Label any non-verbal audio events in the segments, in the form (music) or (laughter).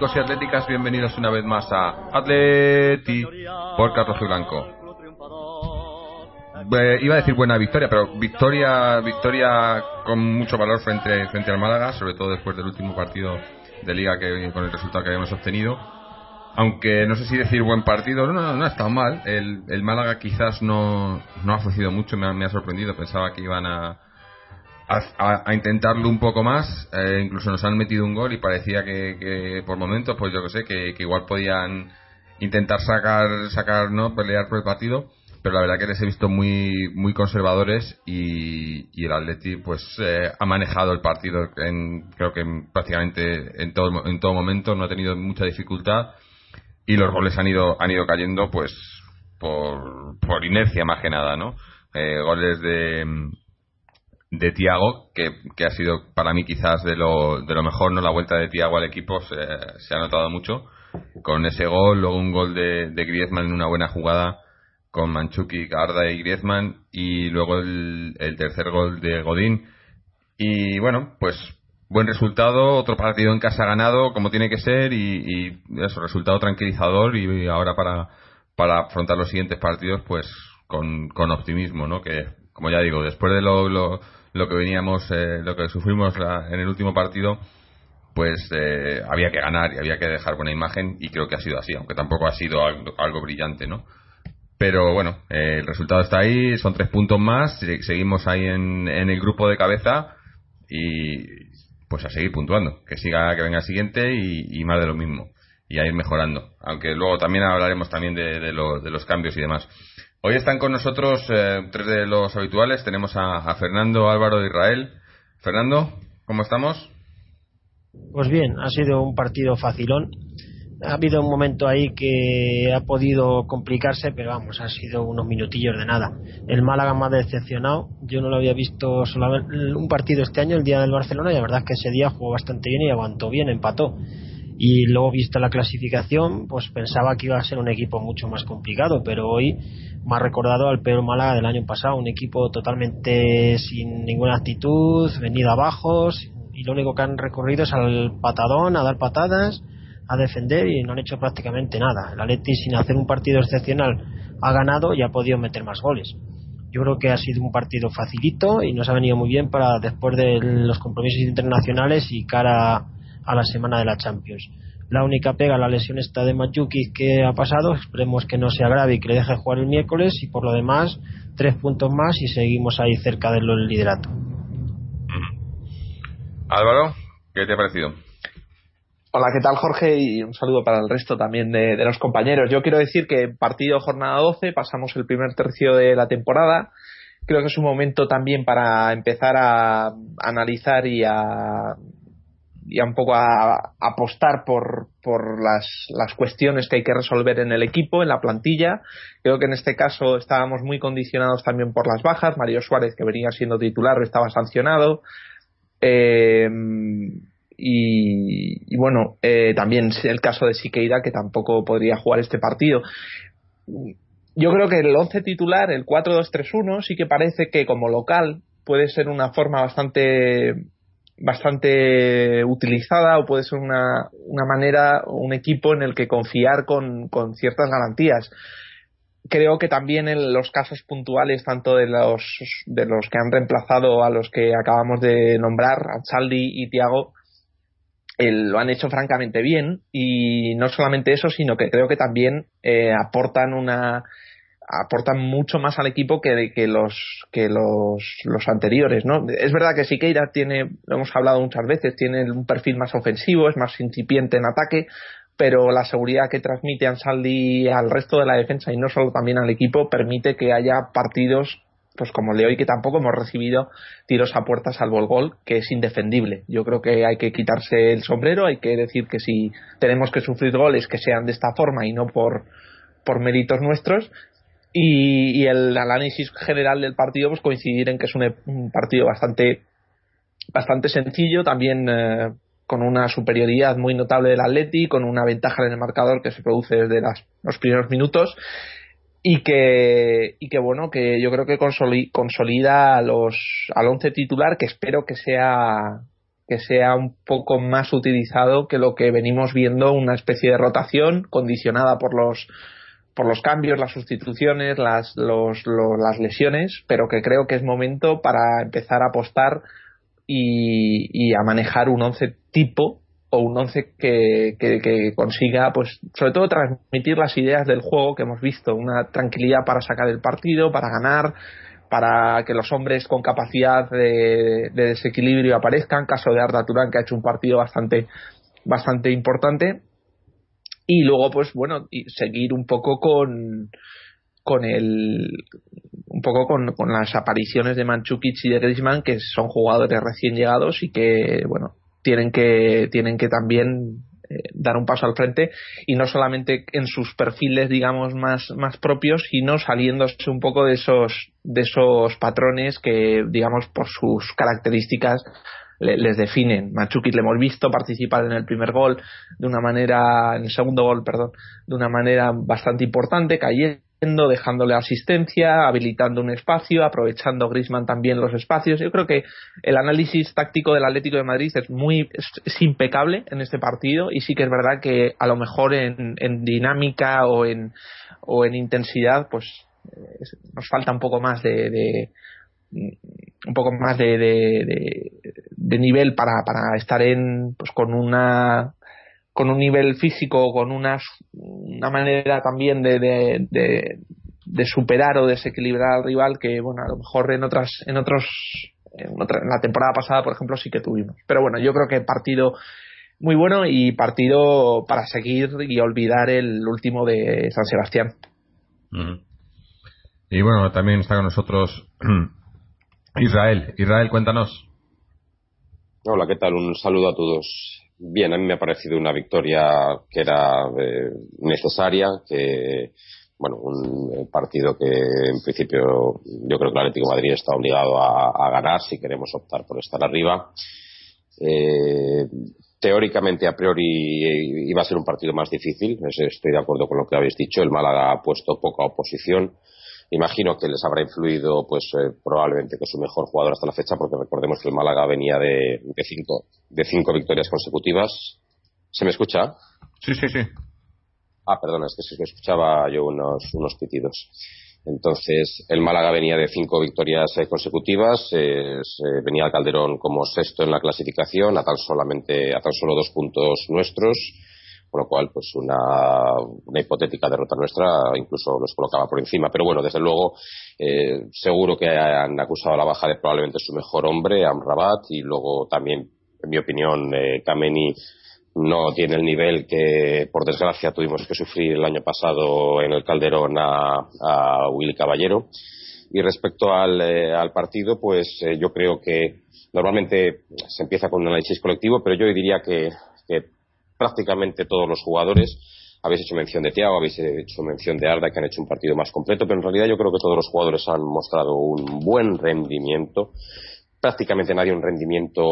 Atléticos y atléticas, bienvenidos una vez más a Atleti por Carlos Blanco. iba a decir buena victoria, pero victoria victoria con mucho valor frente, frente al Málaga, sobre todo después del último partido de liga que con el resultado que habíamos obtenido. Aunque no sé si decir buen partido, no, no, no ha estado mal. El, el Málaga quizás no, no ha ofrecido mucho, me ha sorprendido. Pensaba que iban a, a, intentarlo un poco más. Eh, incluso nos han metido un gol y parecía que, por momentos, pues yo que sé, que, igual podían intentar sacar, sacar, ¿no? Pelear por el partido. Pero la verdad que les he visto muy, muy conservadores y, y el Atleti, pues, eh, ha manejado el partido en, creo que prácticamente en todo, en todo momento, no ha tenido mucha dificultad y los goles han ido, han ido cayendo, pues, por, por inercia más que nada, ¿no? Eh, goles de, de Tiago, que, que, ha sido para mí quizás de lo, de lo mejor, ¿no? La vuelta de Tiago al equipo se, se, ha notado mucho. Con ese gol, luego un gol de, de Griezmann en una buena jugada con Manchuki, Garda y Griezmann, y luego el, tercer gol de Godín. Y bueno, pues buen resultado, otro partido en casa ganado, como tiene que ser, y, y eso, resultado tranquilizador, y ahora para, para afrontar los siguientes partidos, pues con, con optimismo, ¿no? Que, como ya digo, después de lo, lo lo que veníamos, eh, lo que sufrimos en el último partido, pues eh, había que ganar y había que dejar buena imagen y creo que ha sido así, aunque tampoco ha sido algo, brillante, ¿no? Pero bueno, eh, el resultado está ahí, son tres puntos más, seguimos ahí en, el grupo de cabeza y pues a seguir puntuando, que siga, que venga el siguiente y, más de lo mismo y a ir mejorando, aunque luego también hablaremos también de, de los cambios y demás. Hoy están con nosotros eh, tres de los habituales. Tenemos a, Fernando Álvaro de Israel. Fernando, ¿cómo estamos? Pues bien, ha sido un partido facilón. Ha habido un momento ahí que ha podido complicarse, pero vamos, ha sido unos minutillos de nada. El Málaga más decepcionado. Yo no lo había visto solamente un partido este año, el día del Barcelona, y la verdad es que ese día jugó bastante bien y aguantó bien, empató y luego vista la clasificación pues pensaba que iba a ser un equipo mucho más complicado pero hoy ha recordado al peor Málaga del año pasado un equipo totalmente sin ninguna actitud venido abajo y lo único que han recorrido es al patadón a dar patadas a defender y no han hecho prácticamente nada el Atleti sin hacer un partido excepcional ha ganado y ha podido meter más goles yo creo que ha sido un partido facilito y nos ha venido muy bien para después de los compromisos internacionales y cara a la semana de la Champions. La única pega, la lesión está de Mayuki que ha pasado, esperemos que no se agrave y que le deje jugar el miércoles y por lo demás tres puntos más y seguimos ahí cerca del liderato. Álvaro, ¿qué te ha parecido? Hola, ¿qué tal Jorge? Y un saludo para el resto también de, de, los compañeros. Yo quiero decir que partido jornada 12, pasamos el primer tercio de la temporada. Creo que es un momento también para empezar a analizar y a y un poco a, apostar por, por las, las, cuestiones que hay que resolver en el equipo, en la plantilla. Creo que en este caso estábamos muy condicionados también por las bajas. Mario Suárez, que venía siendo titular, estaba sancionado. Eh, y, bueno, eh, también el caso de Siqueira, que tampoco podría jugar este partido. Yo creo que el 11 titular, el 4-2-3-1, sí que parece que como local puede ser una forma bastante bastante utilizada o puede ser una, una manera un equipo en el que confiar con, con ciertas garantías. creo que también en los casos puntuales, tanto de los, de los que han reemplazado a los que acabamos de nombrar, Ansaldi y Tiago, lo han hecho francamente bien y no solamente eso, sino que creo que también eh, aportan una aportan mucho más al equipo que, que los que los, los anteriores, ¿no? Es verdad que Siqueira tiene, lo hemos hablado muchas veces, tiene un perfil más ofensivo, es más incipiente en ataque, pero la seguridad que transmite Ansaldi al resto de la defensa y no solo también al equipo permite que haya partidos pues como le hoy que tampoco hemos recibido tiros a puerta salvo el gol, que es indefendible. Yo creo que hay que quitarse el sombrero, hay que decir que si tenemos que sufrir goles que sean de esta forma y no por, por méritos nuestros. Y, el análisis general del partido, pues coincidir en que es un, partido bastante, bastante sencillo, también eh, con una superioridad muy notable del Atleti, con una ventaja en el marcador que se produce desde los primeros minutos y que, y que bueno, que yo creo que consolida los, al once titular que espero que sea que sea un poco más utilizado que lo que venimos viendo una especie de rotación condicionada por los por los cambios, las sustituciones, las, los, las lesiones, pero que creo que es momento para empezar a apostar y, a manejar un once tipo o un once que, que, consiga, pues, sobre todo transmitir las ideas del juego que hemos visto, una tranquilidad para sacar el partido, para ganar, para que los hombres con capacidad de, desequilibrio aparezcan, caso de Arda Turán que ha hecho un partido bastante, bastante importante, y luego, pues, bueno, seguir un poco con, con el un poco con, con las apariciones de Manchukic y de Griezmann que son jugadores recién llegados y que bueno tienen que, tienen que también eh, dar un paso al frente y no solamente en sus perfiles digamos más, más propios sino saliéndose un poco de esos de esos patrones que digamos por sus características les definen. Machuki le hemos visto participar en el primer gol de una manera, en el segundo gol, perdón, de una manera bastante importante, cayendo dejándole asistencia, habilitando un espacio, aprovechando Grisman también los espacios. Yo creo que el análisis táctico del Atlético de Madrid es muy es, impecable en este partido y sí que es verdad que a lo mejor en, dinámica o en o en intensidad pues nos falta un poco más de, un poco más de, de, nivel para, para estar en pues con una con un nivel físico, con una, una manera también de, de, de, superar o desequilibrar al rival que, bueno, a lo mejor en otras, en otros, en, otra, en la temporada pasada, por ejemplo, sí que tuvimos. Pero bueno, yo creo que partido muy bueno y partido para seguir y olvidar el último de San Sebastián. Y bueno, también está con nosotros (clears throat) Israel. Israel, cuéntanos. Hola, ¿qué tal? Un saludo a todos. Bien, a mí me ha parecido una victoria que era eh, necesaria, que bueno, un eh, partido que en principio yo creo que el Atlético Madrid está obligado a, ganar si queremos optar por estar arriba. Eh, teóricamente, a priori, iba a ser un partido más difícil, estoy de acuerdo con lo que habéis dicho. El Málaga ha puesto poca oposición Imagino que les habrá influido, pues eh, probablemente que su mejor jugador hasta la fecha, porque recordemos que el Málaga venía de, de, cinco, de cinco victorias consecutivas. ¿Se me escucha? Sí, sí, sí. Ah, perdona, es que se me escuchaba yo unos, unos pitidos. Entonces, el Málaga venía de cinco victorias eh, consecutivas, venía al Calderón como sexto en la clasificación, a tan solamente, a tan solo dos puntos nuestros con lo cual pues una, una hipotética derrota nuestra incluso nos colocaba por encima. Pero bueno desde luego eh, seguro que han acusado la baja de probablemente su mejor hombre Amrabat y luego también en mi opinión eh, Kameni no tiene el nivel que por desgracia tuvimos que sufrir el año pasado en el Calderón a, a Willy Caballero. Y respecto al, eh, al partido pues eh, yo creo que normalmente se empieza con un análisis colectivo pero yo diría que, que prácticamente todos los jugadores. Habéis hecho mención de Thiago, habéis hecho mención de Arda, que han hecho un partido más completo, pero en realidad yo creo que todos los jugadores han mostrado un buen rendimiento. Prácticamente nadie un rendimiento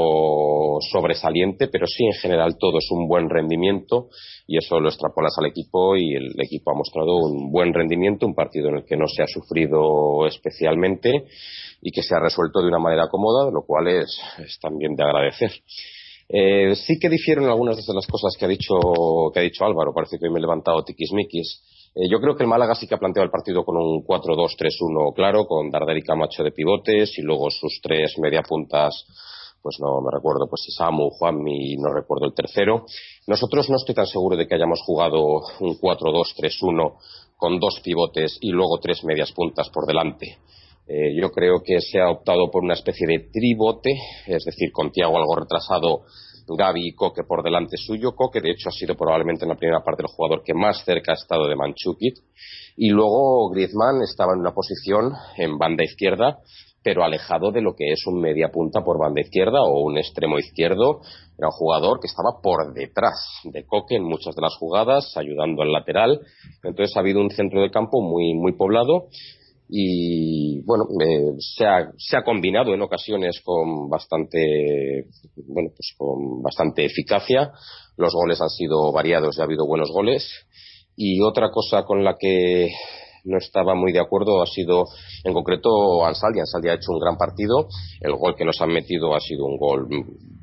sobresaliente, pero sí en general todo es un buen rendimiento y eso lo extrapolas al equipo y el equipo ha mostrado un buen rendimiento, un partido en el que no se ha sufrido especialmente y que se ha resuelto de una manera cómoda, lo cual es, es también de agradecer. Eh, sí que difieren algunas de las cosas que ha dicho, que ha dicho Álvaro. Parece que hoy me he levantado tiquismiquis. Eh, yo creo que el Málaga sí que ha planteado el partido con un 4-2-3-1 claro, con Darder y Camacho de pivotes y luego sus tres media puntas pues no me recuerdo, pues si Samu, Juanmi, no recuerdo el tercero. Nosotros no estoy tan seguro de que hayamos jugado un 4-2-3-1 con dos pivotes y luego tres medias puntas por delante. Eh, yo creo que se ha optado por una especie de tribote, es decir, con Tiago algo retrasado, Gaby y Coque por delante suyo. Coque, de hecho, ha sido probablemente en la primera parte el jugador que más cerca ha estado de Manchukit. Y luego Griezmann estaba en una posición en banda izquierda, pero alejado de lo que es un media punta por banda izquierda o un extremo izquierdo. Era un jugador que estaba por detrás de Coque en muchas de las jugadas, ayudando al lateral. Entonces ha habido un centro de campo muy, muy poblado y bueno eh, se, ha, combinado en ocasiones con bastante bueno pues con bastante eficacia. Los goles han sido variados y ha habido buenos goles. Y otra cosa con la que no estaba muy de acuerdo ha sido en concreto Ansaldi. Ansaldi ha hecho un gran partido. El gol que nos han metido ha sido un gol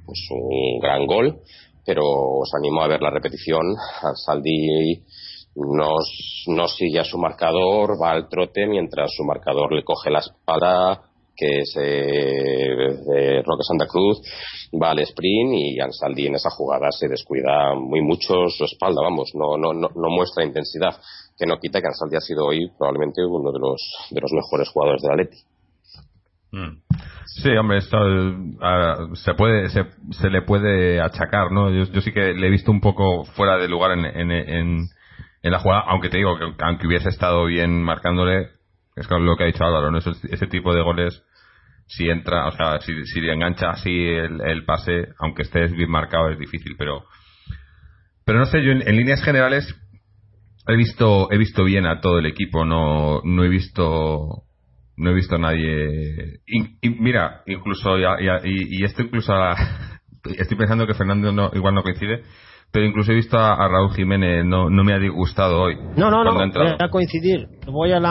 pues un gran gol pero os animo a ver la repetición. Ansaldi no, sigue a su marcador, va al trote mientras su marcador le coge la espalda, que es eh, Roque Santa Cruz, va al sprint y Ansaldi en esa jugada se descuida muy mucho su espalda, vamos, no, no, no, muestra intensidad, que no quita que Ansaldi ha sido hoy probablemente uno de los, de los mejores jugadores de la Leti. Mm. Sí, hombre, esto ah, se puede se, se, le puede achacar, ¿no? Yo, sí que le he visto un poco fuera de lugar en, en la jugada, aunque te digo que aunque hubiese estado bien marcándole, es lo que ha dicho Álvaro, ese, tipo de goles, si entra, o sea, si, si engancha así el, pase, aunque estés bien marcado, es difícil, pero pero no sé, yo en, líneas generales he visto he visto bien a todo el equipo, no no he visto no he visto a nadie y, mira, incluso y, esto incluso (laughs) estoy pensando que Fernando no, igual no coincide pero incluso he visto a, Raúl Jiménez, no, no me ha disgustado hoy. No, no, no, voy a coincidir. Voy a,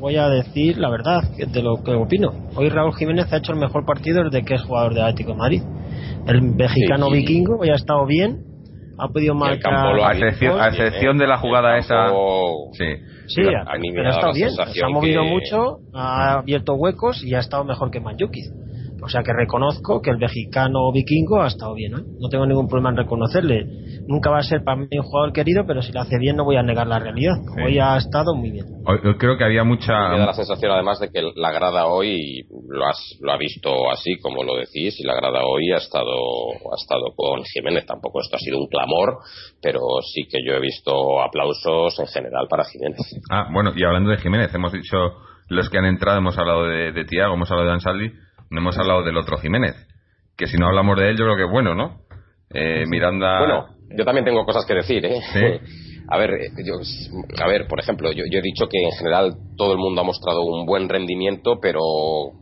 voy a decir la verdad de lo que opino. Hoy Raúl Jiménez ha hecho el mejor partido desde que es jugador de Atlético de Madrid. El mexicano vikingo hoy ha estado bien, ha podido marcar. a excepción, de la jugada esa. Sí, sí ha, pero ha estado bien. Se ha movido mucho, ha abierto huecos y ha estado mejor que Manjukic. O sea que reconozco que el mexicano vikingo ha estado bien. ¿eh? No tengo ningún problema en reconocerle. Nunca va a ser para mí un jugador querido, pero si lo hace bien no voy a negar la realidad. Hoy ha estado muy bien. Hoy, creo que había mucha... Me da la sensación además de que la grada hoy lo, lo ha visto así como lo decís y la grada hoy ha estado, ha estado con Jiménez. Tampoco esto ha sido un clamor, pero sí que yo he visto aplausos en general para Jiménez. Ah, bueno, y hablando de Jiménez, hemos dicho los que han entrado, hemos hablado de, de Tiago, hemos hablado de Ansaldi no hemos hablado del otro Jiménez. Que si no hablamos de él, yo creo que es bueno, ¿no? Eh, Miranda. Bueno, yo también tengo cosas que decir, ¿eh? A ver, eh, yo, a ver, por ejemplo, yo, he dicho que en general todo el mundo ha mostrado un buen rendimiento, pero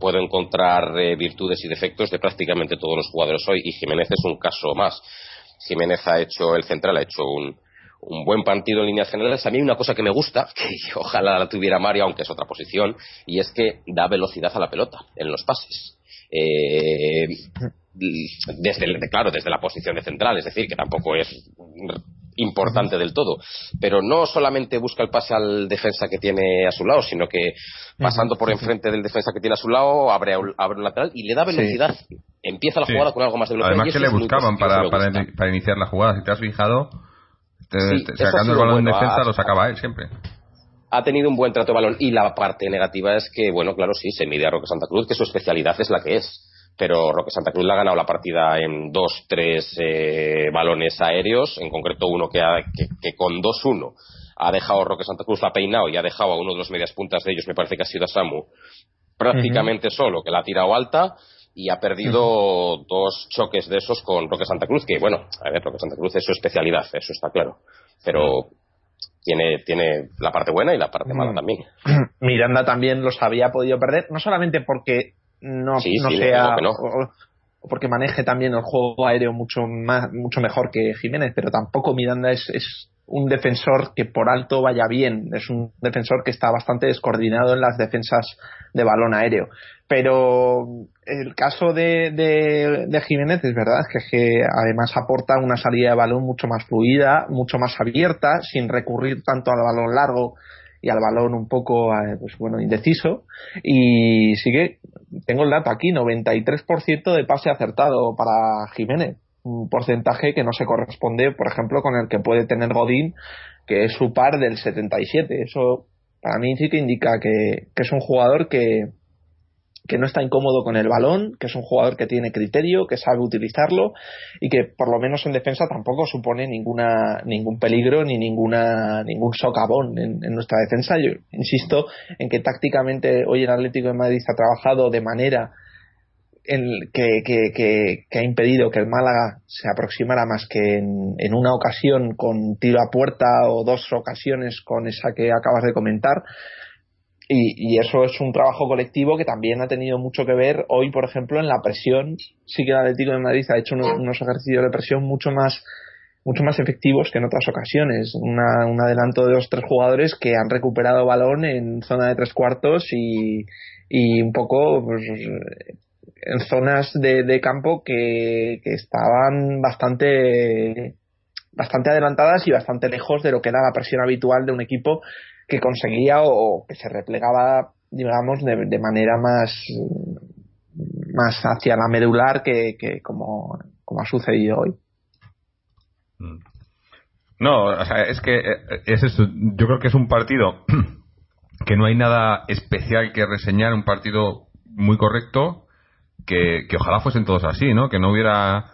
puedo encontrar eh, virtudes y defectos de prácticamente todos los jugadores hoy, y Jiménez es un caso más. Jiménez ha hecho, el central ha hecho un, un buen partido en líneas generales. A mí una cosa que me gusta, (laughs) que ojalá la tuviera Mario, aunque es otra posición, y es que da velocidad a la pelota en los pases eh, desde claro desde la posición de central es decir que tampoco es importante del todo. Pero no solamente busca el pase al defensa que tiene a su lado sino que pasando por enfrente del defensa que tiene a su lado abre, abre un lateral y le da velocidad. Empieza la jugada con algo más de velocidad además que le buscaban para, para, iniciar la jugada. Si te has fijado sacando el balón de defensa lo sacaba él siempre ha tenido un buen trato de balón y la parte negativa es que, bueno, claro, sí, se mide a Roque Santa Cruz, que su especialidad es la que es. Pero Roque Santa Cruz le ha ganado la partida en dos, tres eh, balones aéreos, en concreto uno que, que, con 2-1 ha dejado Roque Santa Cruz, ha peinado y ha dejado a uno de los medias puntas de ellos, me parece que ha sido a Samu, prácticamente solo, que la ha tirado alta y ha perdido dos choques de esos con Roque Santa Cruz, que bueno, a ver, Roque Santa Cruz es su especialidad, eso está claro. Pero tiene, tiene la parte buena y la parte mala mm. también. (clears throat) Miranda también los había podido perder, no solamente porque no, sea O, porque maneje también el juego aéreo mucho más mucho mejor que Jiménez, pero tampoco Miranda es, es un defensor que por alto vaya bien, es un defensor que está bastante descoordinado en las defensas de balón aéreo. Pero el caso de, de, Jiménez es verdad que, que además aporta una salida de balón mucho más fluida, mucho más abierta, sin recurrir tanto al balón largo y al balón un poco eh, pues bueno indeciso y sigue tengo el dato aquí 93% de pase acertado para Jiménez un porcentaje que no se corresponde por ejemplo con el que puede tener Godín que es su par del 77 eso para mí sí que indica que es un jugador que, que no está incómodo con el balón, que es un jugador que tiene criterio, que sabe utilizarlo y que por lo menos en defensa tampoco supone ninguna ningún peligro ni ninguna ningún socavón en, nuestra defensa. Yo insisto en que tácticamente hoy el Atlético de Madrid ha trabajado de manera en que, que, ha impedido que el Málaga se aproximara más que en, una ocasión con tiro a puerta o dos ocasiones con esa que acabas de comentar y, y, eso es un trabajo colectivo que también ha tenido mucho que ver hoy, por ejemplo, en la presión. Sí que el Atlético de Madrid ha hecho unos, ejercicios de presión mucho más mucho más efectivos que en otras ocasiones. Una, un adelanto de los tres jugadores que han recuperado balón en zona de tres cuartos y, y un poco pues, en zonas de, de campo que, que estaban bastante bastante adelantadas y bastante lejos de lo que era la presión habitual de un equipo que conseguía o, que se replegaba, digamos, de, manera más, más hacia la medular que, como, como ha sucedido hoy. Mm. No, o sea, es que eh, es eso. Yo creo que es un partido (clears throat) que no hay nada especial que reseñar, un partido muy correcto, que, que ojalá fuesen todos así, ¿no? Que no hubiera.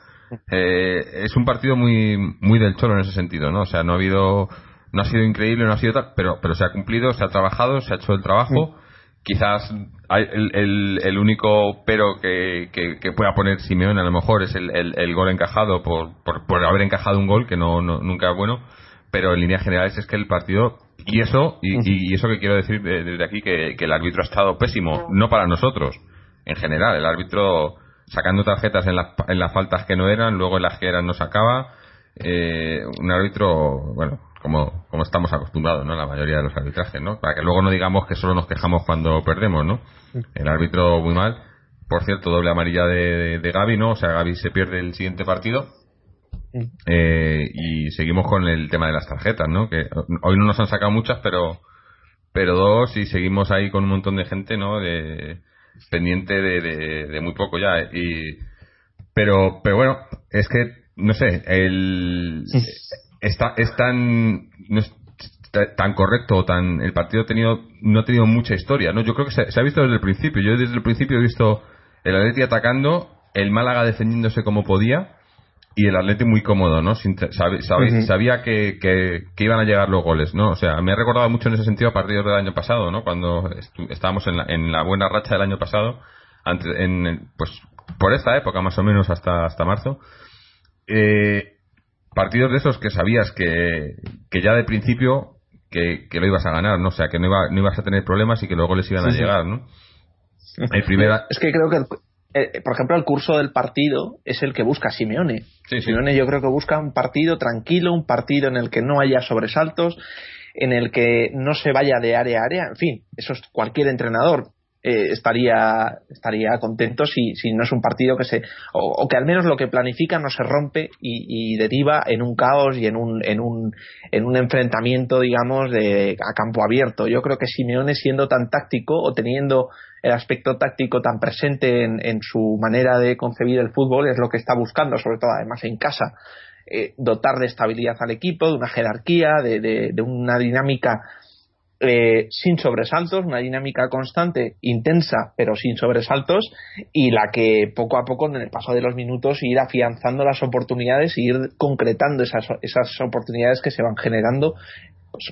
Eh, es un partido muy muy del cholo en ese sentido, ¿no? O sea, no ha habido no ha sido increíble, no ha sido tal, pero, pero se ha cumplido, se ha trabajado, se ha hecho el trabajo. Quizás hay el, el, único pero que, que, pueda poner Simeone a lo mejor es el, el gol encajado por, por, haber encajado un gol que no, nunca es bueno, pero en líneas generales es que el partido y eso y, mm. eso que quiero decir desde aquí que, que el árbitro ha estado pésimo, no para nosotros, en general, el árbitro sacando tarjetas en las, en las faltas que no eran, luego en las que eran no sacaba, eh, un árbitro, bueno, como, como estamos acostumbrados, ¿no? La mayoría de los arbitrajes, ¿no? Para que luego no digamos que solo nos quejamos cuando perdemos, ¿no? El árbitro muy mal. Por cierto, doble amarilla de, de, Gaby, ¿no? O sea, Gaby se pierde el siguiente partido. Eh, y seguimos con el tema de las tarjetas, ¿no? Que hoy no nos han sacado muchas, pero pero dos y seguimos ahí con un montón de gente, ¿no? De, pendiente de, de, muy poco ya. Y pero pero bueno, es que no sé, el está, es tan, no es tan correcto tan el partido ha tenido no ha tenido mucha historia no yo creo que se, ha visto desde el principio yo desde el principio he visto el Atleti atacando el Málaga defendiéndose como podía y el Atleti muy cómodo no sabía que, que, iban a llegar los goles no o sea me ha recordado mucho en ese sentido a partidos del año pasado no cuando estábamos en la, en la buena racha del año pasado en, pues por esta época más o menos hasta hasta marzo. Eh, partidos de esos que sabías que, que ya de principio que, lo ibas a ganar, ¿no? O sea, que no, iba, no ibas a tener problemas y que luego les iban a llegar, ¿no? El primera... Es que creo que, eh, por ejemplo, el curso del partido es el que busca Simeone. Simeone yo creo que busca un partido tranquilo, un partido en el que no haya sobresaltos, en el que no se vaya de área a área. En fin, eso es cualquier entrenador. Eh, estaría estaría contento si, si no es un partido que se o, que al menos lo que planifica no se rompe y, deriva en un caos y en un en un en un enfrentamiento digamos de a campo abierto. Yo creo que Simeone siendo tan táctico o teniendo el aspecto táctico tan presente en, en su manera de concebir el fútbol es lo que está buscando sobre todo además en casa. Eh, dotar de estabilidad al equipo de una jerarquía de, de una dinámica eh, sin sobresaltos, una dinámica constante, intensa, pero sin sobresaltos, y la que poco a poco, en el paso de los minutos, ir afianzando las oportunidades y ir concretando esas, esas oportunidades que se van generando. Pues,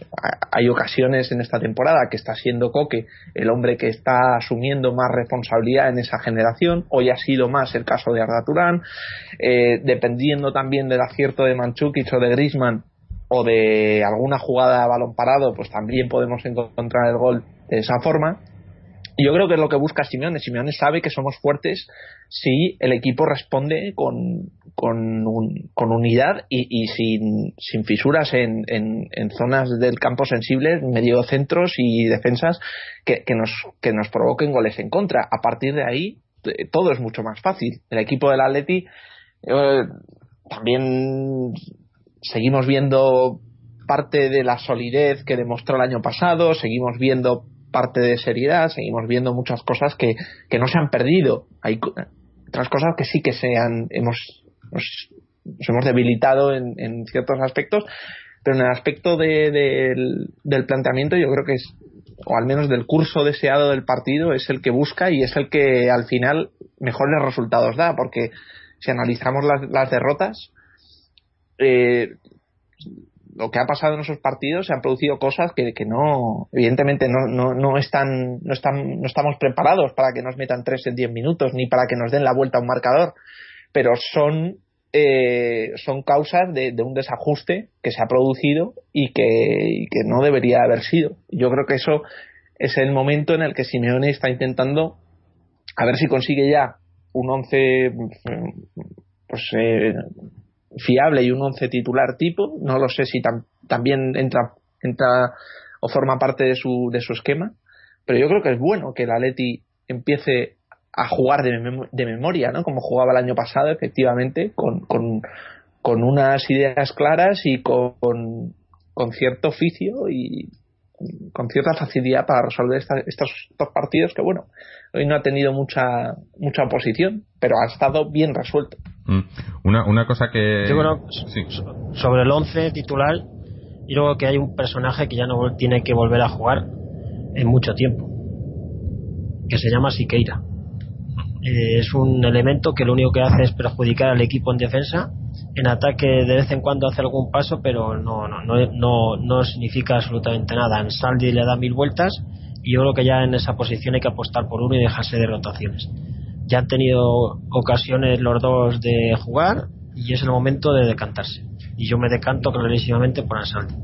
hay ocasiones en esta temporada que está siendo Coque el hombre que está asumiendo más responsabilidad en esa generación. Hoy ha sido más el caso de Arda Turán. Eh, dependiendo también del acierto de Manchukic o de Grisman, o de alguna jugada a balón parado, pues también podemos encontrar el gol de esa forma. Yo creo que es lo que busca Simeone. Simeone sabe que somos fuertes si el equipo responde con, con, unidad y, sin, sin, fisuras en, en, zonas del campo sensibles, medio centros y defensas que, que, nos, que nos provoquen goles en contra. A partir de ahí, todo es mucho más fácil. El equipo del Atleti eh, también seguimos viendo parte de la solidez que demostró el año pasado, seguimos viendo parte de seriedad, seguimos viendo muchas cosas que, que no se han perdido. Hay otras cosas que sí que se han, hemos, nos, hemos debilitado en, en, ciertos aspectos, pero en el aspecto de, del planteamiento yo creo que es, o al menos del curso deseado del partido, es el que busca y es el que al final mejores resultados da, porque si analizamos las, las derrotas, eh, lo que ha pasado en esos partidos se han producido cosas que, no, evidentemente no, no, no, están, no, están, no estamos preparados para que nos metan tres en diez minutos ni para que nos den la vuelta a un marcador, pero son, eh, son causas de, un desajuste que se ha producido y que, que no debería haber sido. Yo creo que eso es el momento en el que Simeone está intentando a ver si consigue ya un once pues eh, fiable y un once titular tipo. No lo sé si también entra, entra o forma parte de su, de su esquema. Pero yo creo que es bueno que el Atleti empiece a jugar de, de memoria, ¿no? Como jugaba el año pasado, efectivamente, con, con, con unas ideas claras y con, con cierto oficio y, con cierta facilidad para resolver estos dos partidos que bueno hoy no ha tenido mucha mucha oposición pero ha estado bien resuelto. Una, una cosa que yo creo sobre el 11 titular y luego que hay un personaje que ya no tiene que volver a jugar en mucho tiempo que se llama Siqueira eh, es un elemento que lo único que hace es perjudicar al equipo en defensa en ataque de vez en cuando hace algún paso, pero no, no, no, no, significa absolutamente nada. En Saldi le da mil vueltas y yo creo que ya en esa posición hay que apostar por uno y dejarse de rotaciones. Ya han tenido ocasiones los dos de jugar y es el momento de decantarse. Y yo me decanto clarísimamente por Ansaldi.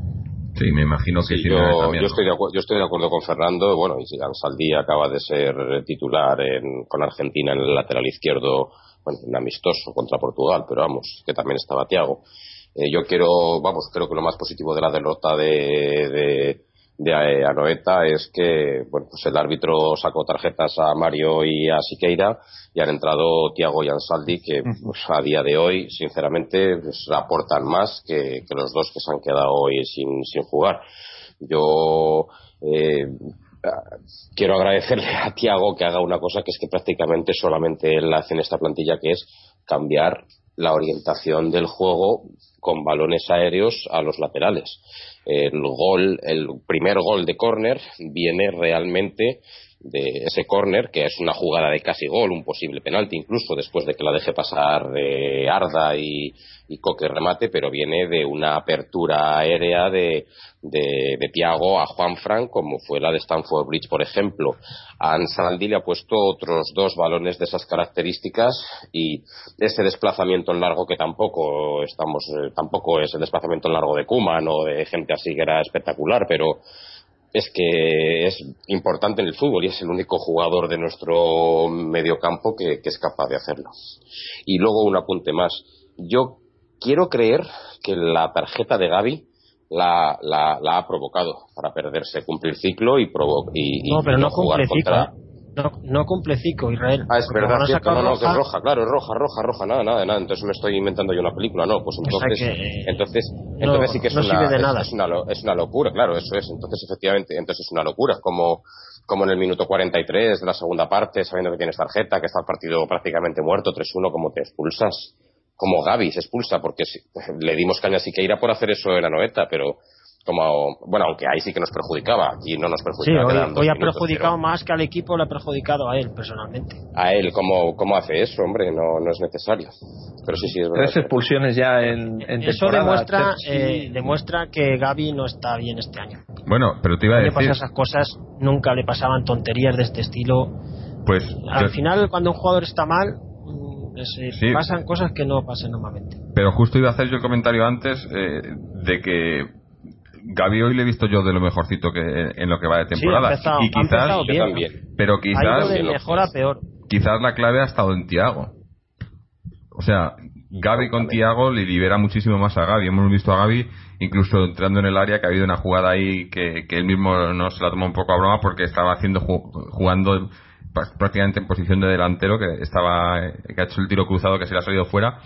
Sí, me imagino que yo, yo, estoy de yo estoy de acuerdo con Fernando. Bueno, y Ansaldi acaba de ser titular en, con Argentina en el lateral izquierdo bueno, un amistoso contra Portugal, pero vamos, que también estaba Tiago. Eh, yo quiero, vamos, creo que lo más positivo de la derrota de, de, de Anoeta es que, bueno, pues el árbitro sacó tarjetas a Mario y a Siqueira y han entrado Tiago y Ansaldi que pues, a día de hoy, sinceramente, pues, aportan más que, que, los dos que se han quedado hoy sin, sin jugar. Yo, eh, quiero agradecerle a Tiago que haga una cosa que es que prácticamente solamente él hace en esta plantilla, que es cambiar la orientación del juego con balones aéreos a los laterales. El gol, el primer gol de córner viene realmente de ese córner, que es una jugada de casi gol, un posible penalti incluso, después de que la deje pasar de Arda y, Coque remate, pero viene de una apertura aérea de, de, de Tiago a Juan Frank, como fue la de Stanford Bridge, por ejemplo. A Ansaldi le ha puesto otros dos balones de esas características y ese desplazamiento en largo que tampoco estamos, eh, tampoco es el desplazamiento en largo de Kuman o de gente así que era espectacular, pero es que es importante en el fútbol y es el único jugador de nuestro mediocampo que, que es capaz de hacerlo. Y luego un apunte más. Yo quiero creer que la tarjeta de Gaby la, la, la ha provocado para perderse, cumplir ciclo y, provo y, no, pero no, jugar contra no, no cumple Israel. Ah, es verdad, no, no, que es roja, claro, es roja, roja, roja, nada, nada, nada. Entonces me estoy inventando yo una película, no, pues entonces, entonces, entonces sí que es una, es, una, es una locura, claro, eso es. Entonces efectivamente, entonces es una locura, como como en el minuto 43 de la segunda parte, sabiendo que tienes tarjeta, que está el partido prácticamente muerto, 3-1, como te expulsas. Como Gaby se expulsa, porque (laughs) le dimos caña a Siqueira por hacer eso en la noeta, pero como bueno aunque ahí sí que nos perjudicaba aquí no nos perjudicaba sí, hoy, ha perjudicado más que al equipo le ha perjudicado a él personalmente. A él cómo, cómo hace eso hombre no, no es necesario. Pero sí sí es verdad tres expulsiones ya en, en eso demuestra eh, demuestra que Gaby no está bien este año. Bueno pero te iba a decir le esas cosas nunca le pasaban tonterías de este estilo. Pues al final cuando un jugador está mal mm, pasan cosas que no pasan normalmente. Pero justo iba a hacer yo el comentario antes eh, de que Gaby hoy le he visto yo de lo mejorcito que en lo que va de temporada. y quizás, también. pero quizás, de mejor a peor. Quizás la clave ha estado en Tiago. O sea, Gaby con Tiago le libera muchísimo más a Gaby. Hemos visto a Gaby incluso entrando en el área que ha habido una jugada ahí que, que él mismo no se la tomó un poco a broma porque estaba haciendo jugando prácticamente en posición de delantero que estaba que ha hecho el tiro cruzado que se le ha salido fuera